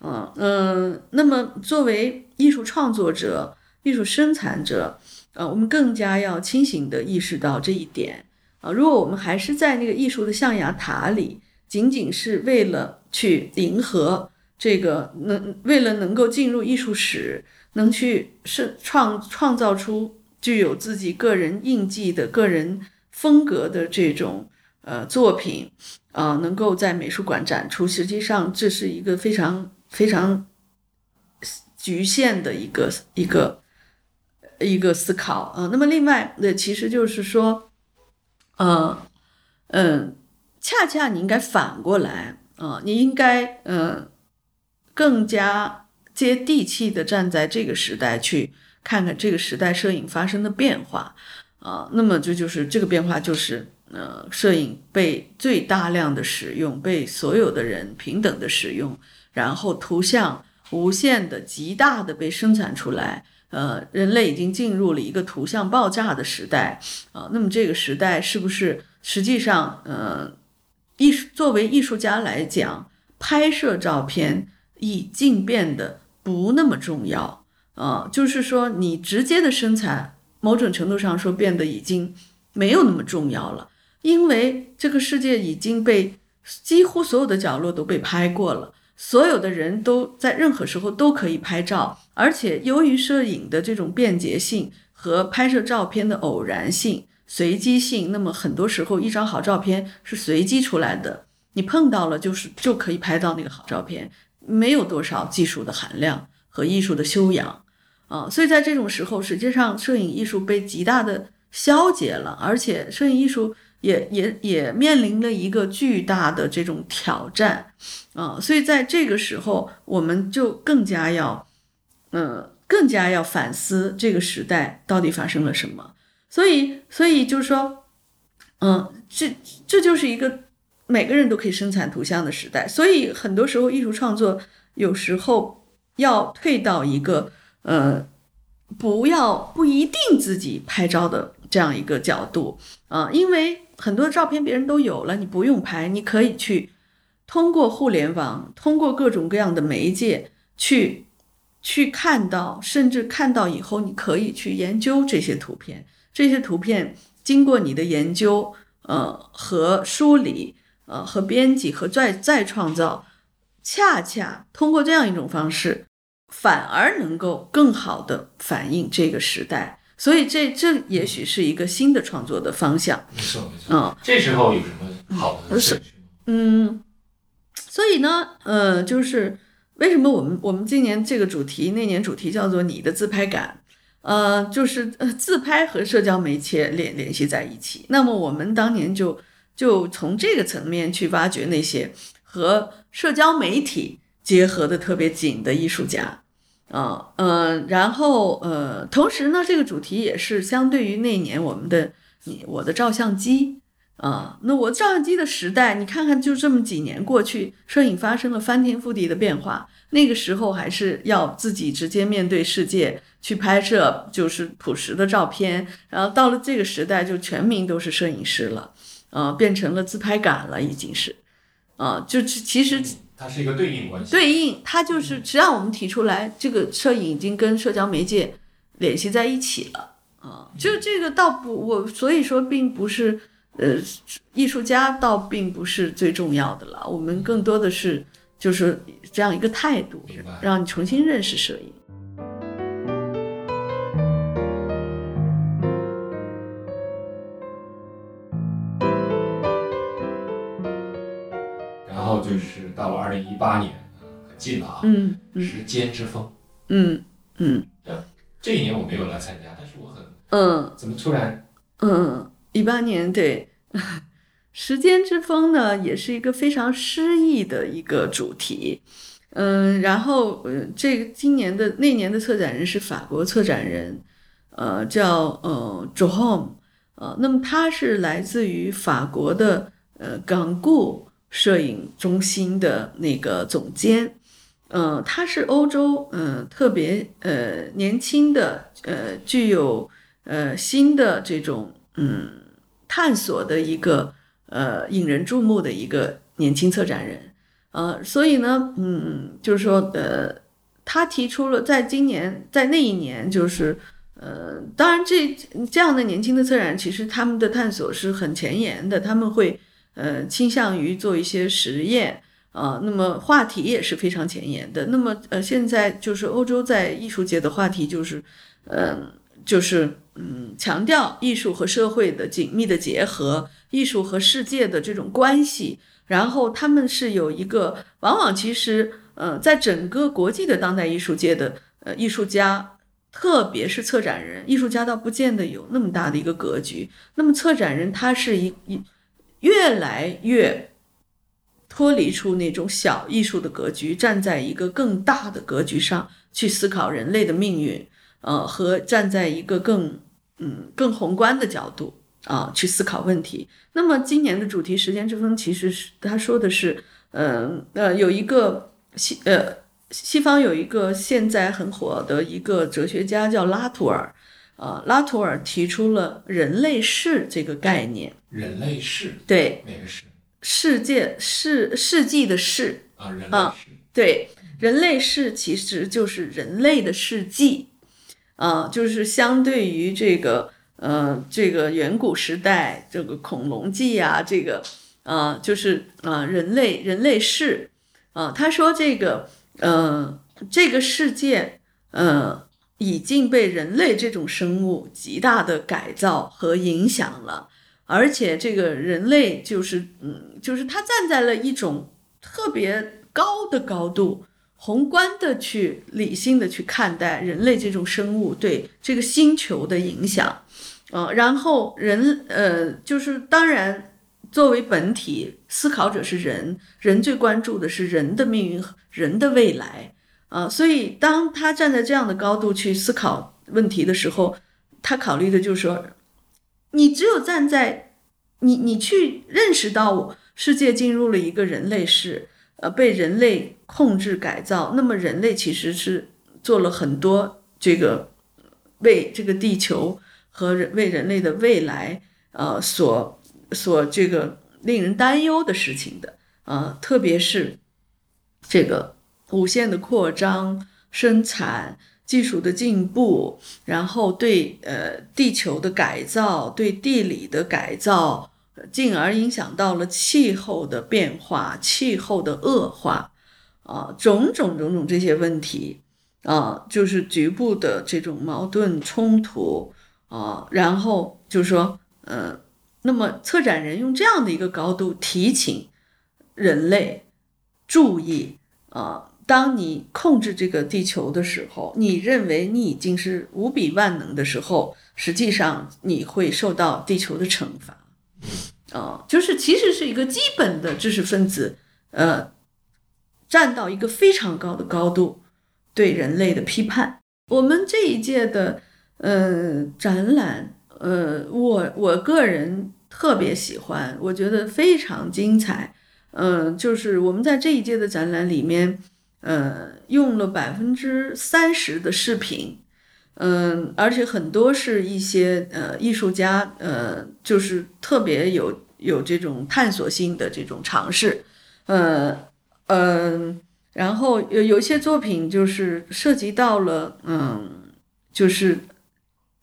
嗯嗯，那么作为艺术创作者、艺术生产者，呃，我们更加要清醒地意识到这一点。啊，如果我们还是在那个艺术的象牙塔里，仅仅是为了去迎合这个能，为了能够进入艺术史，能去是创创造出。具有自己个人印记的个人风格的这种呃作品啊，能够在美术馆展出，实际上这是一个非常非常局限的一个一个一个思考啊。那么另外，那其实就是说，呃嗯，恰恰你应该反过来啊，你应该嗯更加接地气的站在这个时代去。看看这个时代摄影发生的变化，啊，那么这就是这个变化，就是呃，摄影被最大量的使用，被所有的人平等的使用，然后图像无限的、极大的被生产出来，呃，人类已经进入了一个图像爆炸的时代，啊，那么这个时代是不是实际上，呃，艺术作为艺术家来讲，拍摄照片已经变得不那么重要。啊，就是说，你直接的身材，某种程度上说变得已经没有那么重要了，因为这个世界已经被几乎所有的角落都被拍过了，所有的人都在任何时候都可以拍照，而且由于摄影的这种便捷性和拍摄照片的偶然性、随机性，那么很多时候一张好照片是随机出来的，你碰到了就是就可以拍到那个好照片，没有多少技术的含量和艺术的修养。啊，所以在这种时候，实际上摄影艺术被极大的消解了，而且摄影艺术也也也面临了一个巨大的这种挑战啊，所以在这个时候，我们就更加要，嗯，更加要反思这个时代到底发生了什么。所以，所以就是说，嗯，这这就是一个每个人都可以生产图像的时代。所以，很多时候艺术创作有时候要退到一个呃，不要不一定自己拍照的这样一个角度啊，因为很多照片别人都有了，你不用拍，你可以去通过互联网，通过各种各样的媒介去去看到，甚至看到以后，你可以去研究这些图片。这些图片经过你的研究，呃和梳理，呃和编辑和再再创造，恰恰通过这样一种方式，反而能够更好的反映这个时代。所以这这也许是一个新的创作的方向。没错没错。嗯，这时候有什么好的是嗯，所以呢，呃，就是为什么我们我们今年这个主题那年主题叫做你的自拍感。呃，就是呃，自拍和社交媒介联联系在一起。那么我们当年就就从这个层面去挖掘那些和社交媒体结合的特别紧的艺术家，啊，嗯，然后呃，同时呢，这个主题也是相对于那年我们的你我的照相机啊，那我照相机的时代，你看看就这么几年过去，摄影发生了翻天覆地的变化。那个时候还是要自己直接面对世界。去拍摄就是朴实的照片，然后到了这个时代，就全民都是摄影师了，呃，变成了自拍杆了，已经是，啊，就其实它是一个对应关系，对应它就是实际上我们提出来，这个摄影已经跟社交媒介联系在一起了，啊，就这个倒不我所以说并不是，呃，艺术家倒并不是最重要的了，我们更多的是就是这样一个态度，让你重新认识摄影。是到了二零一八年，很近了啊。嗯时间之风。嗯嗯。这一年我没有来参加，但是我很嗯。怎么突然？嗯，一八年对。[LAUGHS] 时间之风呢，也是一个非常诗意的一个主题。嗯，然后呃，这个今年的那年的策展人是法国策展人，呃，叫呃 j o h o m 呃，那么他是来自于法国的呃港固。摄影中心的那个总监，呃，他是欧洲，嗯，特别呃年轻的，呃，具有呃新的这种嗯探索的一个呃引人注目的一个年轻策展人，呃，所以呢，嗯，就是说，呃，他提出了在今年，在那一年，就是呃，当然这这样的年轻的策展人，其实他们的探索是很前沿的，他们会。呃，倾向于做一些实验啊，那么话题也是非常前沿的。那么呃，现在就是欧洲在艺术界的话题就是，嗯，就是嗯，强调艺术和社会的紧密的结合，艺术和世界的这种关系。然后他们是有一个，往往其实呃，在整个国际的当代艺术界的呃艺术家，特别是策展人，艺术家倒不见得有那么大的一个格局。那么策展人他是一一。越来越脱离出那种小艺术的格局，站在一个更大的格局上去思考人类的命运，呃，和站在一个更嗯更宏观的角度啊去思考问题。那么今年的主题“时间之风”其实是他说的是，嗯呃，有一个西呃西方有一个现在很火的一个哲学家叫拉图尔。呃，拉图尔提出了人类世这个概念。人类世，对，哪个世？世界世世纪的世啊，人类世。对，人类世其实就是人类的世纪，啊，就是相对于这个呃这个远古时代这个恐龙纪啊，这个啊就是啊人类人类世啊，他说这个呃这个世界呃。已经被人类这种生物极大的改造和影响了，而且这个人类就是，嗯，就是他站在了一种特别高的高度，宏观的去理性的去看待人类这种生物对这个星球的影响，呃，然后人呃，就是当然作为本体思考者是人，人最关注的是人的命运、人的未来。啊、所以当他站在这样的高度去思考问题的时候，他考虑的就是说，你只有站在你你去认识到世界进入了一个人类世，呃，被人类控制改造，那么人类其实是做了很多这个为这个地球和人为人类的未来，呃，所所这个令人担忧的事情的，呃，特别是这个无限的扩张、生产、技术的进步，然后对呃地球的改造、对地理的改造，进而影响到了气候的变化、气候的恶化，啊、种种种种这些问题，啊、就是局部的这种矛盾冲突，啊、然后就说，呃，那么策展人用这样的一个高度提醒人类注意，啊、当你控制这个地球的时候，你认为你已经是无比万能的时候，实际上你会受到地球的惩罚。啊、就是其实是一个基本的知识分子，呃，站到一个非常高的高度对人类的批判。我们这一届的呃展览，呃，我我个人特别喜欢，我觉得非常精彩。嗯、就是我们在这一届的展览里面，呃，用了百分之三十的视频，嗯，而且很多是一些呃艺术家，呃，就是特别有有这种探索性的这种尝试，呃，嗯、然后有有一些作品就是涉及到了，嗯，就是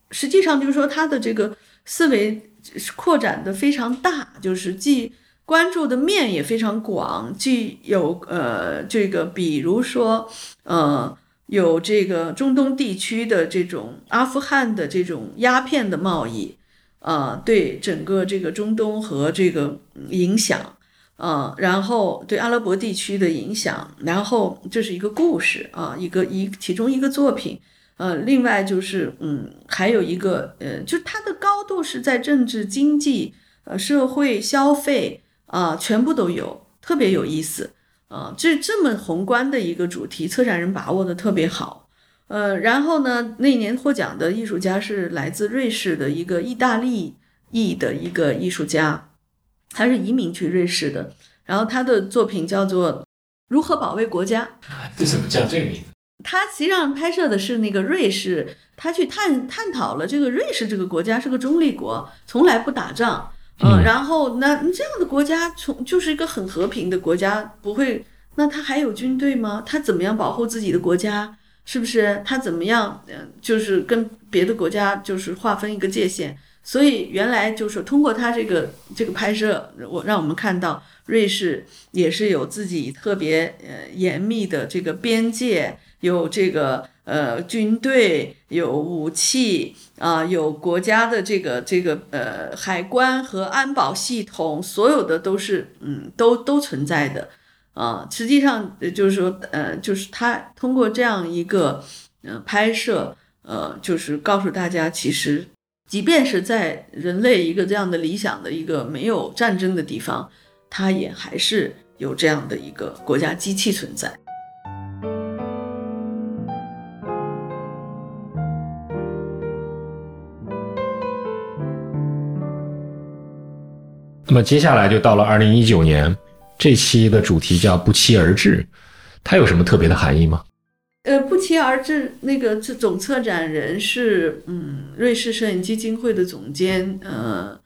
实际上就是说他的这个思维扩展的非常大，就是既关注的面也非常广，既有呃这个比如说呃有这个中东地区的这种阿富汗的这种鸦片的贸易，呃对整个这个中东和这个影响。呃，然后对阿拉伯地区的影响，然后这是一个故事啊，一个一其中一个作品，呃，另外就是嗯，还有一个呃，就它的高度是在政治、经济、呃社会、消费啊、全部都有，特别有意思啊、这这么宏观的一个主题，策展人把握的特别好。呃，然后呢，那年获奖的艺术家是来自瑞士的一个意大利裔的一个艺术家，他是移民去瑞士的，然后他的作品叫做《如何保卫国家》。这怎么叫这个名字？他实际上拍摄的是那个瑞士，他去探探讨了这个瑞士这个国家是个中立国，从来不打仗，嗯，然后那这样的国家从就是一个很和平的国家，不会，那他还有军队吗？他怎么样保护自己的国家？是不是他怎么样？嗯，就是跟别的国家就是划分一个界限。所以原来就是通过他这个这个拍摄，我让我们看到瑞士也是有自己特别呃严密的这个边界，有这个呃军队，有武器啊、有国家的这个这个呃海关和安保系统，所有的都是嗯都都存在的啊、实际上就是说呃就是他通过这样一个呃拍摄，呃就是告诉大家其实。即便是在人类一个这样的理想的一个没有战争的地方，它也还是有这样的一个国家机器存在。那么接下来就到了二零一九年，这期的主题叫“不期而至”，它有什么特别的含义吗？呃，不期而至，那个这总策展人是嗯，瑞士摄影基金会的总监呃，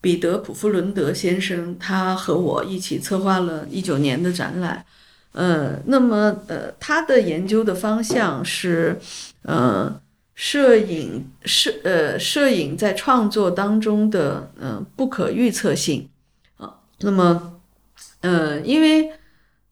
彼得普夫伦德先生，他和我一起策划了一九年的展览。呃，那么呃，他的研究的方向是呃，摄影摄呃摄影在创作当中的嗯、不可预测性啊。那么呃，因为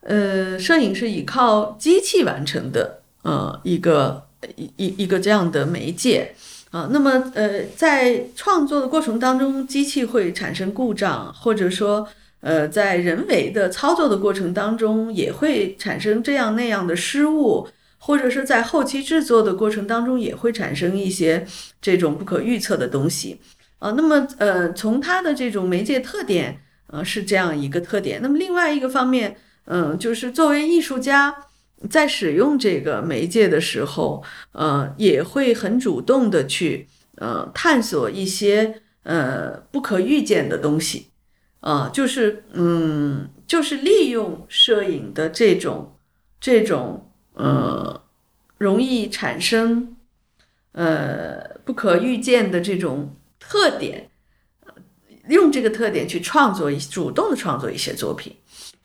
呃，摄影是依靠机器完成的。呃，一个一一一个这样的媒介啊，那么呃，在创作的过程当中，机器会产生故障，或者说呃，在人为的操作的过程当中，也会产生这样那样的失误，或者是在后期制作的过程当中也会产生一些这种不可预测的东西。啊，那么呃，从它的这种媒介特点，呃，是这样一个特点。那么另外一个方面，嗯，就是作为艺术家在使用这个媒介的时候，呃，也会很主动的去呃探索一些呃不可预见的东西，啊，就是嗯，就是利用摄影的这种这种呃容易产生呃不可预见的这种。特点，用这个特点去创作一主动的创作一些作品，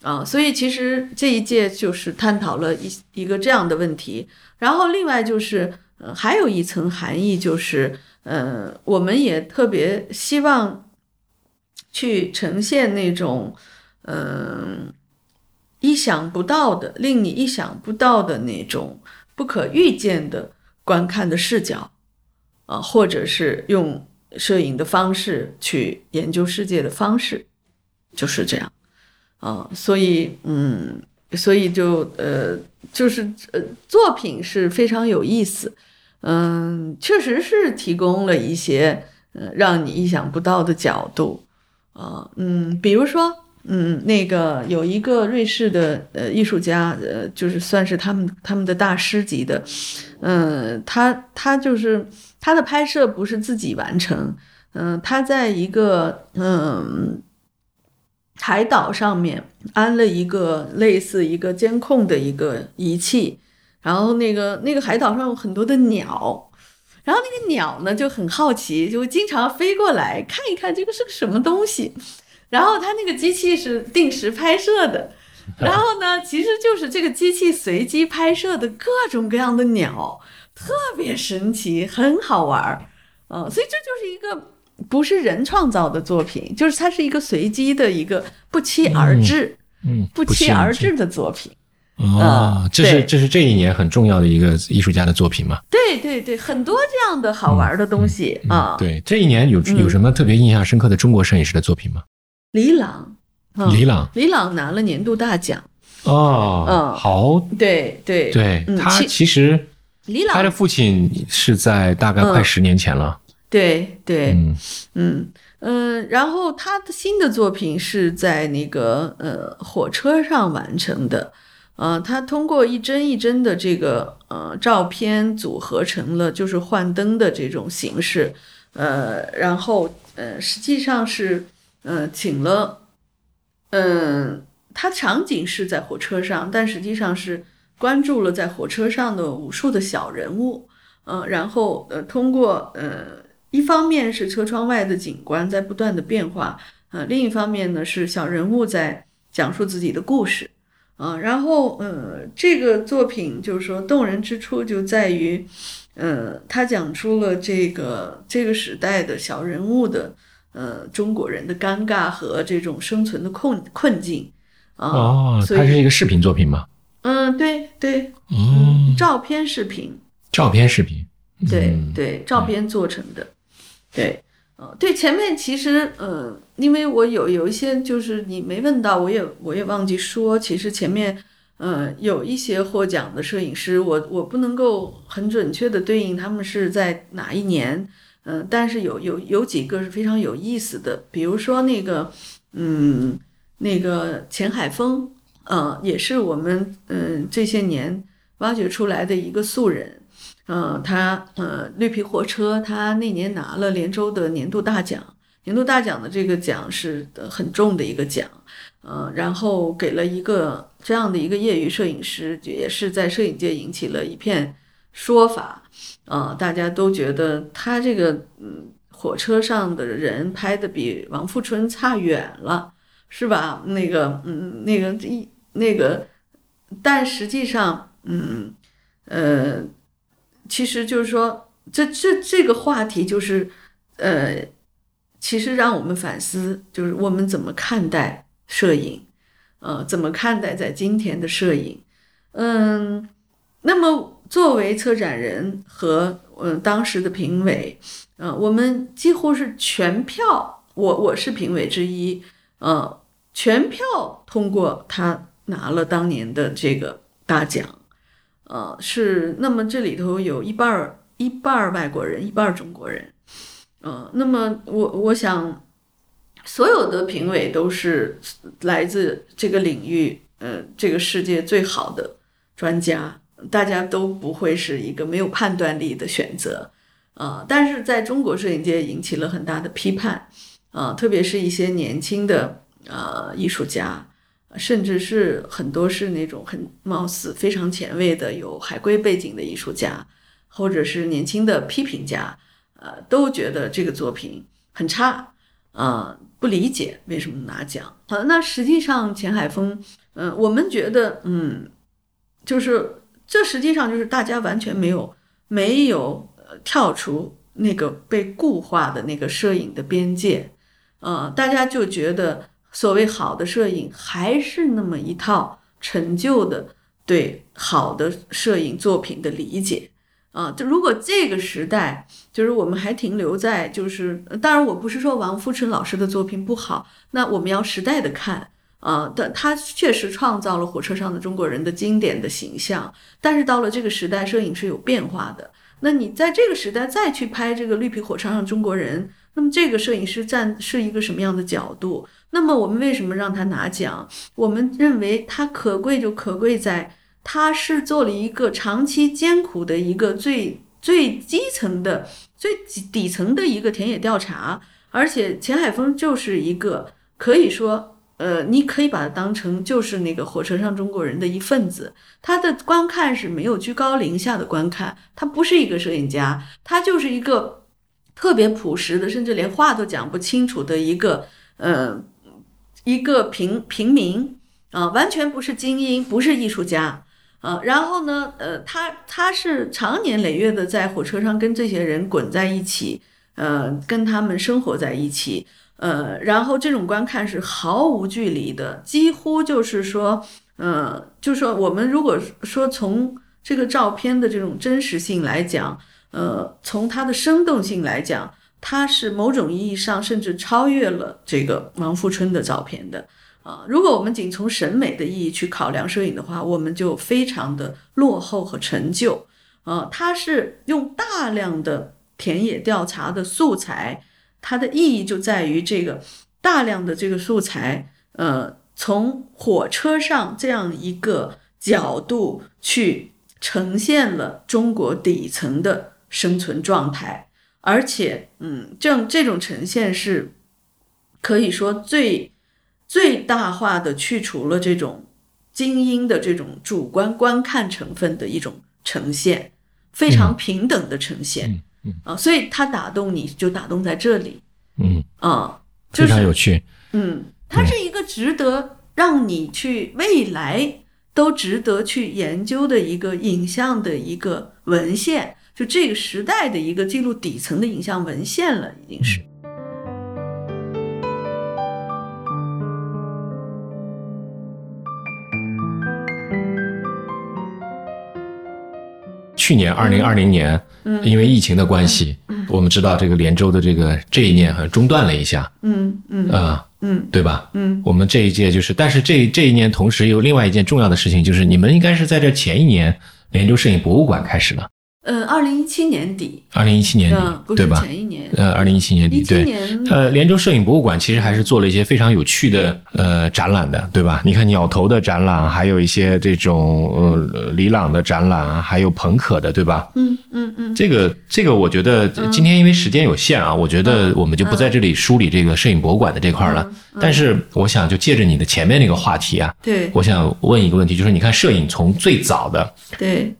啊，所以其实这一届就是探讨了一一个这样的问题。然后另外就是，呃，还有一层含义就是，呃，我们也特别希望去呈现那种，嗯，意想不到的、令你意想不到的那种不可预见的观看的视角，啊，或者是用。摄影的方式去研究世界的方式就是这样啊，所以嗯，所以就呃，就是呃，作品是非常有意思，嗯，确实是提供了一些呃让你意想不到的角度啊，嗯，比如说嗯，那个有一个瑞士的呃艺术家，呃，就是算是他们他们的大师级的，嗯，他他就是。他的拍摄不是自己完成，嗯，他在一个嗯海岛上面安了一个类似一个监控的一个仪器，然后那个那个海岛上有很多的鸟，然后那个鸟呢就很好奇，就经常飞过来看一看这个是个什么东西，然后它那个机器是定时拍摄的，[LAUGHS] 然后呢其实就是这个机器随机拍摄的各种各样的鸟。特别神奇，很好玩儿，嗯，所以这就是一个不是人创造的作品，就是它是一个随机的一个不期而至，嗯，不期而至的作品。啊，这是这是这一年很重要的一个艺术家的作品嘛？对对对，很多这样的好玩的东西啊。对，这一年有有什么特别印象深刻的中国摄影师的作品吗？李朗，李朗，李朗拿了年度大奖。哦，嗯，好，对对。对，他其实。李朗，他的父亲是在大概快十年前了。对对，嗯。嗯然后他的新的作品是在那个呃火车上完成的，呃，他通过一帧一帧的这个呃照片组合成了就是幻灯的这种形式，呃，然后呃实际上是呃请了，嗯，他场景是在火车上，但实际上是。关注了在火车上的无数的小人物，嗯，然后呃，通过呃，一方面是车窗外的景观在不断的变化，呃，另一方面呢是小人物在讲述自己的故事，啊，然后呃，这个作品就是说动人之处就在于，呃，他讲出了这个这个时代的小人物的呃中国人的尴尬和这种生存的困困境，啊，哦，它是一个视频作品吗？嗯，对对，嗯，照片、视频，照片、视频，对对，照片做成的，对，呃，对，前面其实，呃，因为我有有一些就是你没问到，我也我也忘记说，其实前面，呃，有一些获奖的摄影师，我我不能够很准确的对应他们是在哪一年，嗯，但是有有有几个是非常有意思的，比如说那个，嗯，那个钱海峰。呃，也是我们嗯这些年挖掘出来的一个素人，嗯，他呃绿皮火车，他那年拿了连州的年度大奖，年度大奖的这个奖是很重的一个奖，嗯，然后给了一个这样的一个业余摄影师，也是在摄影界引起了一片说法，啊，大家都觉得他这个嗯火车上的人拍的比王富春差远了，是吧？那个嗯那个一。那个，但实际上，嗯，呃，其实就是说，这这这个话题就是，呃，其实让我们反思，就是我们怎么看待摄影，呃，怎么看待在今天的摄影，嗯，那么作为策展人和嗯当时的评委，嗯，我们几乎是全票，我我是评委之一，呃，全票通过他。拿了当年的这个大奖，呃，是那么这里头有一半儿一半儿外国人，一半儿中国人，呃，那么我我想，所有的评委都是来自这个领域，呃，这个世界最好的专家，大家都不会是一个没有判断力的选择，呃，但是在中国摄影界引起了很大的批判，呃，特别是一些年轻的呃艺术家。甚至是很多是那种很貌似非常前卫的有海归背景的艺术家，或者是年轻的批评家，呃，都觉得这个作品很差，啊，不理解为什么拿奖。好，那实际上钱海峰，嗯，我们觉得，嗯，就是这实际上就是大家完全没有没有呃跳出那个被固化的那个摄影的边界，呃，大家就觉得。所谓好的摄影，还是那么一套陈旧的对好的摄影作品的理解啊。就如果这个时代，就是我们还停留在，就是当然我不是说王富春老师的作品不好，那我们要时代的看啊。但他确实创造了火车上的中国人的经典的形象，但是到了这个时代，摄影是有变化的。那你在这个时代再去拍这个绿皮火车上中国人，那么这个摄影师站是一个什么样的角度？那么我们为什么让他拿奖？我们认为他可贵就可贵在，他是做了一个长期艰苦的一个最最基层的、最底层的一个田野调查，而且钱海峰就是一个可以说，呃，你可以把它当成就是那个火车上中国人的一份子。他的观看是没有居高临下的观看，他不是一个摄影家，他就是一个特别朴实的，甚至连话都讲不清楚的一个，呃。一个平平民啊，完全不是精英，不是艺术家啊。然后呢，呃，他他是长年累月的在火车上跟这些人滚在一起，呃，跟他们生活在一起，呃，然后这种观看是毫无距离的，几乎就是说，呃，就是说我们如果说从这个照片的这种真实性来讲，呃，从它的生动性来讲。它是某种意义上甚至超越了这个王富春的照片的啊！如果我们仅从审美的意义去考量摄影的话，我们就非常的落后和陈旧啊！它是用大量的田野调查的素材，它的意义就在于这个大量的这个素材，呃，从火车上这样一个角度去呈现了中国底层的生存状态。而且，嗯，这这种呈现是可以说最最大化的去除了这种精英的这种主观观看成分的一种呈现，非常平等的呈现，啊，所以它打动你就打动在这里，嗯啊，非常有趣，嗯，它是一个值得让你去未来都值得去研究的一个影像的一个文献。就这个时代的一个记录底层的影像文献了，已经是。去年二零二零年，因为疫情的关系，我们知道这个连州的这个这一年好像中断了一下，嗯嗯。啊嗯，对吧？嗯，我们这一届就是，但是这这一年同时有另外一件重要的事情，就是你们应该是在这前一年，连州摄影博物馆开始了。呃，二零一七年底，二零一七年底，对吧？前一年，呃，二零一七年底，对，呃，连州摄影博物馆其实还是做了一些非常有趣的呃展览的，对吧？你看鸟头的展览，还有一些这种呃李朗的展览，还有朋可的，对吧？嗯嗯嗯。这个这个，我觉得今天因为时间有限啊，我觉得我们就不在这里梳理这个摄影博物馆的这块了。但是我想就借着你的前面那个话题啊，对，我想问一个问题，就是你看摄影从最早的对。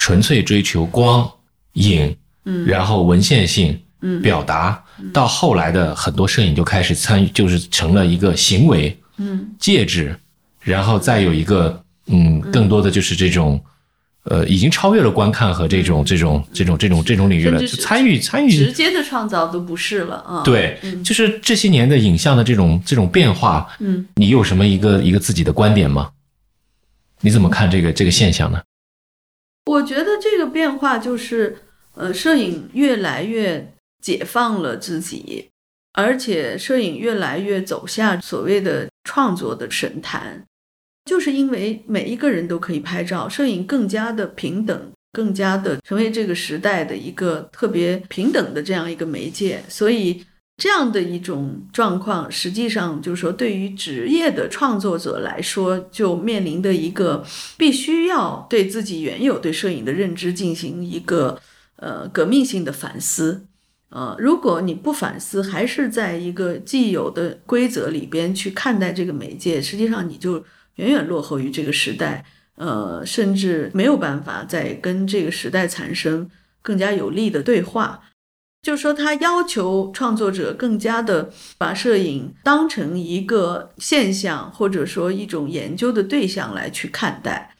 纯粹追求光影，嗯，然后文献性，嗯，表达，到后来的很多摄影就开始参与，就是成了一个行为，嗯，介质，然后再有一个，嗯，更多的就是这种，呃，已经超越了观看和这种这种这种这种这种领域了，就参与参与。直接的创造都不是了啊。对，就是这些年的影像的这种这种变化，嗯，你有什么一个一个自己的观点吗？你怎么看这个这个现象呢？我觉得这个变化就是，呃，摄影越来越解放了自己，而且摄影越来越走下所谓的创作的神坛。就是因为每一个人都可以拍照，摄影更加的平等，更加的成为这个时代的一个特别平等的这样一个媒介，所以这样的一种状况，实际上就是说，对于职业的创作者来说，就面临的一个必须要对自己原有对摄影的认知进行一个呃革命性的反思。呃，如果你不反思，还是在一个既有的规则里边去看待这个媒介，实际上你就远远落后于这个时代，呃，甚至没有办法再跟这个时代产生更加有力的对话。就是说，他要求创作者更加的把摄影当成一个现象，或者说一种研究的对象来去看待。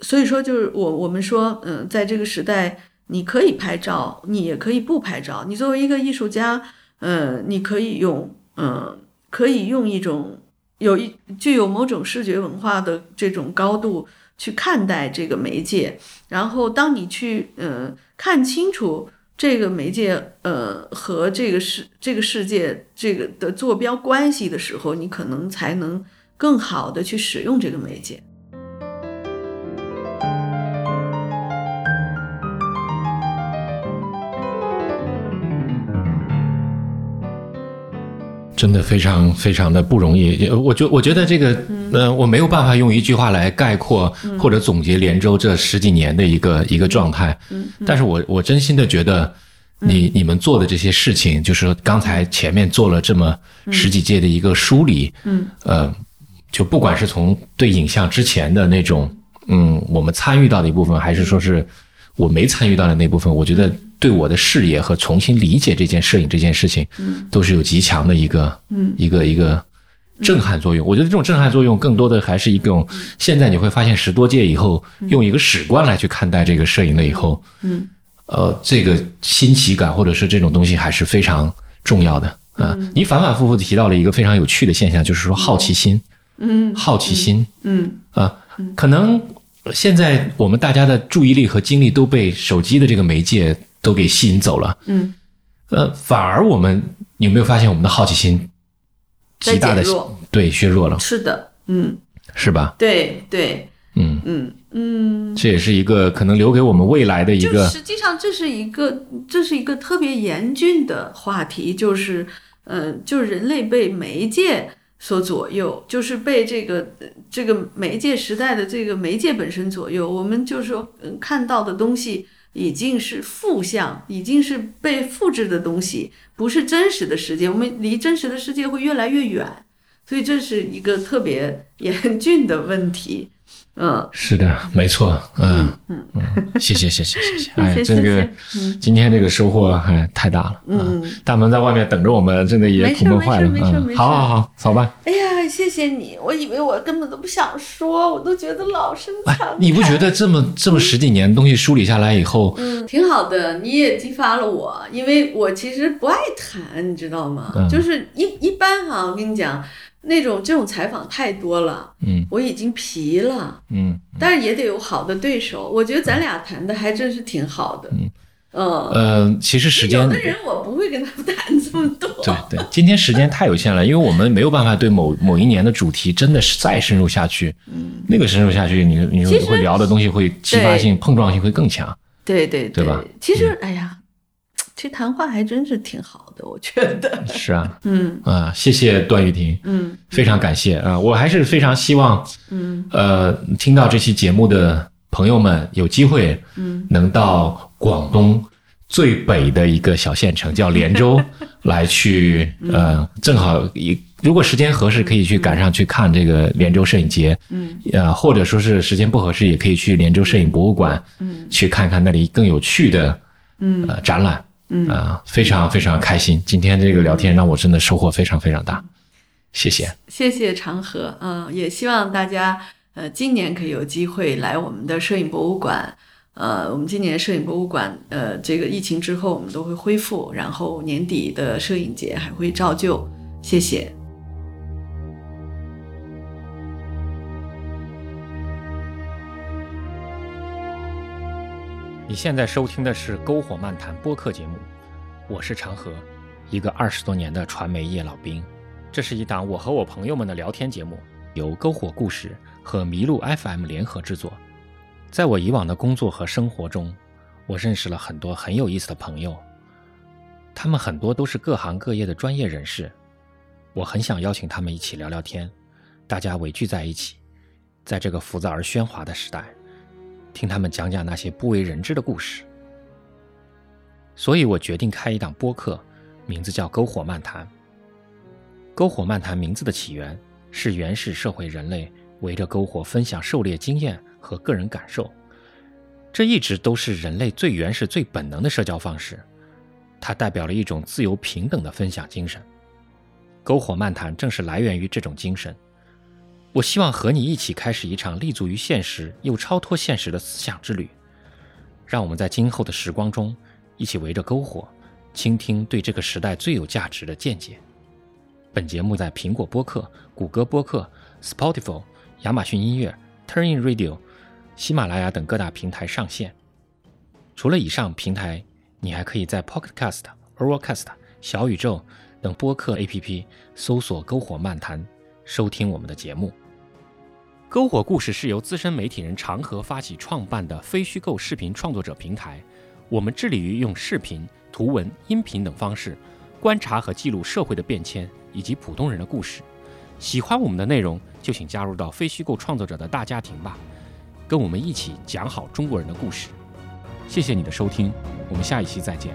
所以说，就是我我们说，嗯，在这个时代。你可以拍照，你也可以不拍照。你作为一个艺术家，呃，你可以用，嗯，可以用一种有一具有某种视觉文化的这种高度去看待这个媒介。然后，当你去，嗯，看清楚这个媒介，呃，和这个世这个世界这个的坐标关系的时候，你可能才能更好的去使用这个媒介。真的非常非常的不容易，我觉我觉得这个，呃，我没有办法用一句话来概括或者总结连州这十几年的一个一个状态。嗯，但是我我真心的觉得，你你们做的这些事情，就是刚才前面做了这么十几届的一个梳理，嗯，呃，就不管是从对影像之前的那种，嗯，我们参与到的一部分，还是说是我没参与到的那部分，我觉得。对我的视野和重新理解这件摄影这件事情，嗯，都是有极强的一个，嗯，一个一个震撼作用。我觉得这种震撼作用更多的还是一种，现在你会发现十多届以后，用一个史观来去看待这个摄影了以后，嗯，呃，这个新奇感或者是这种东西还是非常重要的。啊。你反反复复提到了一个非常有趣的现象，就是说好奇心，嗯，好奇心，嗯。啊，可能现在我们大家的注意力和精力都被手机的这个媒介。都给吸引走了，嗯，呃，反而我们有没有发现我们的好奇心极大的对削弱了？是的，嗯，是吧？对对，嗯嗯嗯，这也是一个可能留给我们未来的一个。实际上，这是一个这是一个特别严峻的话题，就是嗯，就是人类被媒介所左右，就是被这个这个媒介时代的这个媒介本身左右。我们就是说，嗯，看到的东西。已经是负向，已经是被复制的东西，不是真实的世界。我们离真实的世界会越来越远，所以这是一个特别严峻的问题。嗯，是的，没错。嗯嗯嗯，谢谢谢谢谢谢。[LAUGHS] 哎，这个今天这个收获还太大了。嗯，大门在外面等着我们，真的也苦闷坏了。没事没事。好好好，走吧。哎呀，谢谢你，我以为我根本都不想说，我都觉得老生常你不觉得这么这么十几年东西梳理下来以后，嗯，挺好的。你也激发了我，因为我其实不爱谈，你知道吗？就是一一般哈，我跟你讲。那种这种采访太多了，嗯，我已经疲了，嗯，但是也得有好的对手。我觉得咱俩谈的还真是挺好的，嗯，呃，其实时间有的人我不会跟他们谈这么多，对对，今天时间太有限了，因为我们没有办法对某某一年的主题真的是再深入下去，嗯，那个深入下去，你你会聊的东西会激发性、碰撞性会更强，对对对。吧？其实，哎呀。其实谈话还真是挺好的，我觉得。[LAUGHS] 是啊，[LAUGHS] 嗯。啊，谢谢段玉婷，嗯，非常感谢。啊，我还是非常希望，嗯。呃，听到这期节目的朋友们有机会，嗯，能到广东最北的一个小县城叫连州 [LAUGHS] 来去，呃，正好一如果时间合适，可以去赶上去看这个连州摄影节，嗯，呃，或者说是时间不合适，也可以去连州摄影博物馆，嗯，去看看那里更有趣的，嗯，展览。嗯。啊，非常非常开心，今天这个聊天让我真的收获非常非常大，谢谢，谢谢长河，嗯，也希望大家呃今年可以有机会来我们的摄影博物馆，呃，我们今年摄影博物馆呃这个疫情之后我们都会恢复，然后年底的摄影节还会照旧，谢谢。你现在收听的是《篝火漫谈》播客节目，我是长河，一个二十多年的传媒业老兵。这是一档我和我朋友们的聊天节目，由篝火故事。和麋鹿 FM 联合制作。在我以往的工作和生活中，我认识了很多很有意思的朋友，他们很多都是各行各业的专业人士。我很想邀请他们一起聊聊天，大家围聚在一起，在这个浮躁而喧哗的时代，听他们讲讲那些不为人知的故事。所以我决定开一档播客，名字叫《篝火漫谈》。篝火漫谈名字的起源是原始社会人类围着篝火分享狩猎经验和个人感受，这一直都是人类最原始、最本能的社交方式，它代表了一种自由平等的分享精神。篝火漫谈正是来源于这种精神。我希望和你一起开始一场立足于现实又超脱现实的思想之旅。让我们在今后的时光中，一起围着篝火，倾听对这个时代最有价值的见解。本节目在苹果播客、谷歌播客、Spotify、亚马逊音乐、Turnin Radio、喜马拉雅等各大平台上线。除了以上平台，你还可以在 Pocket Cast、Overcast、小宇宙。等播客 APP 搜索“篝火漫谈”，收听我们的节目。篝火故事是由资深媒体人长河发起创办的非虚构视频创作者平台。我们致力于用视频、图文、音频等方式，观察和记录社会的变迁以及普通人的故事。喜欢我们的内容，就请加入到非虚构创作者的大家庭吧，跟我们一起讲好中国人的故事。谢谢你的收听，我们下一期再见。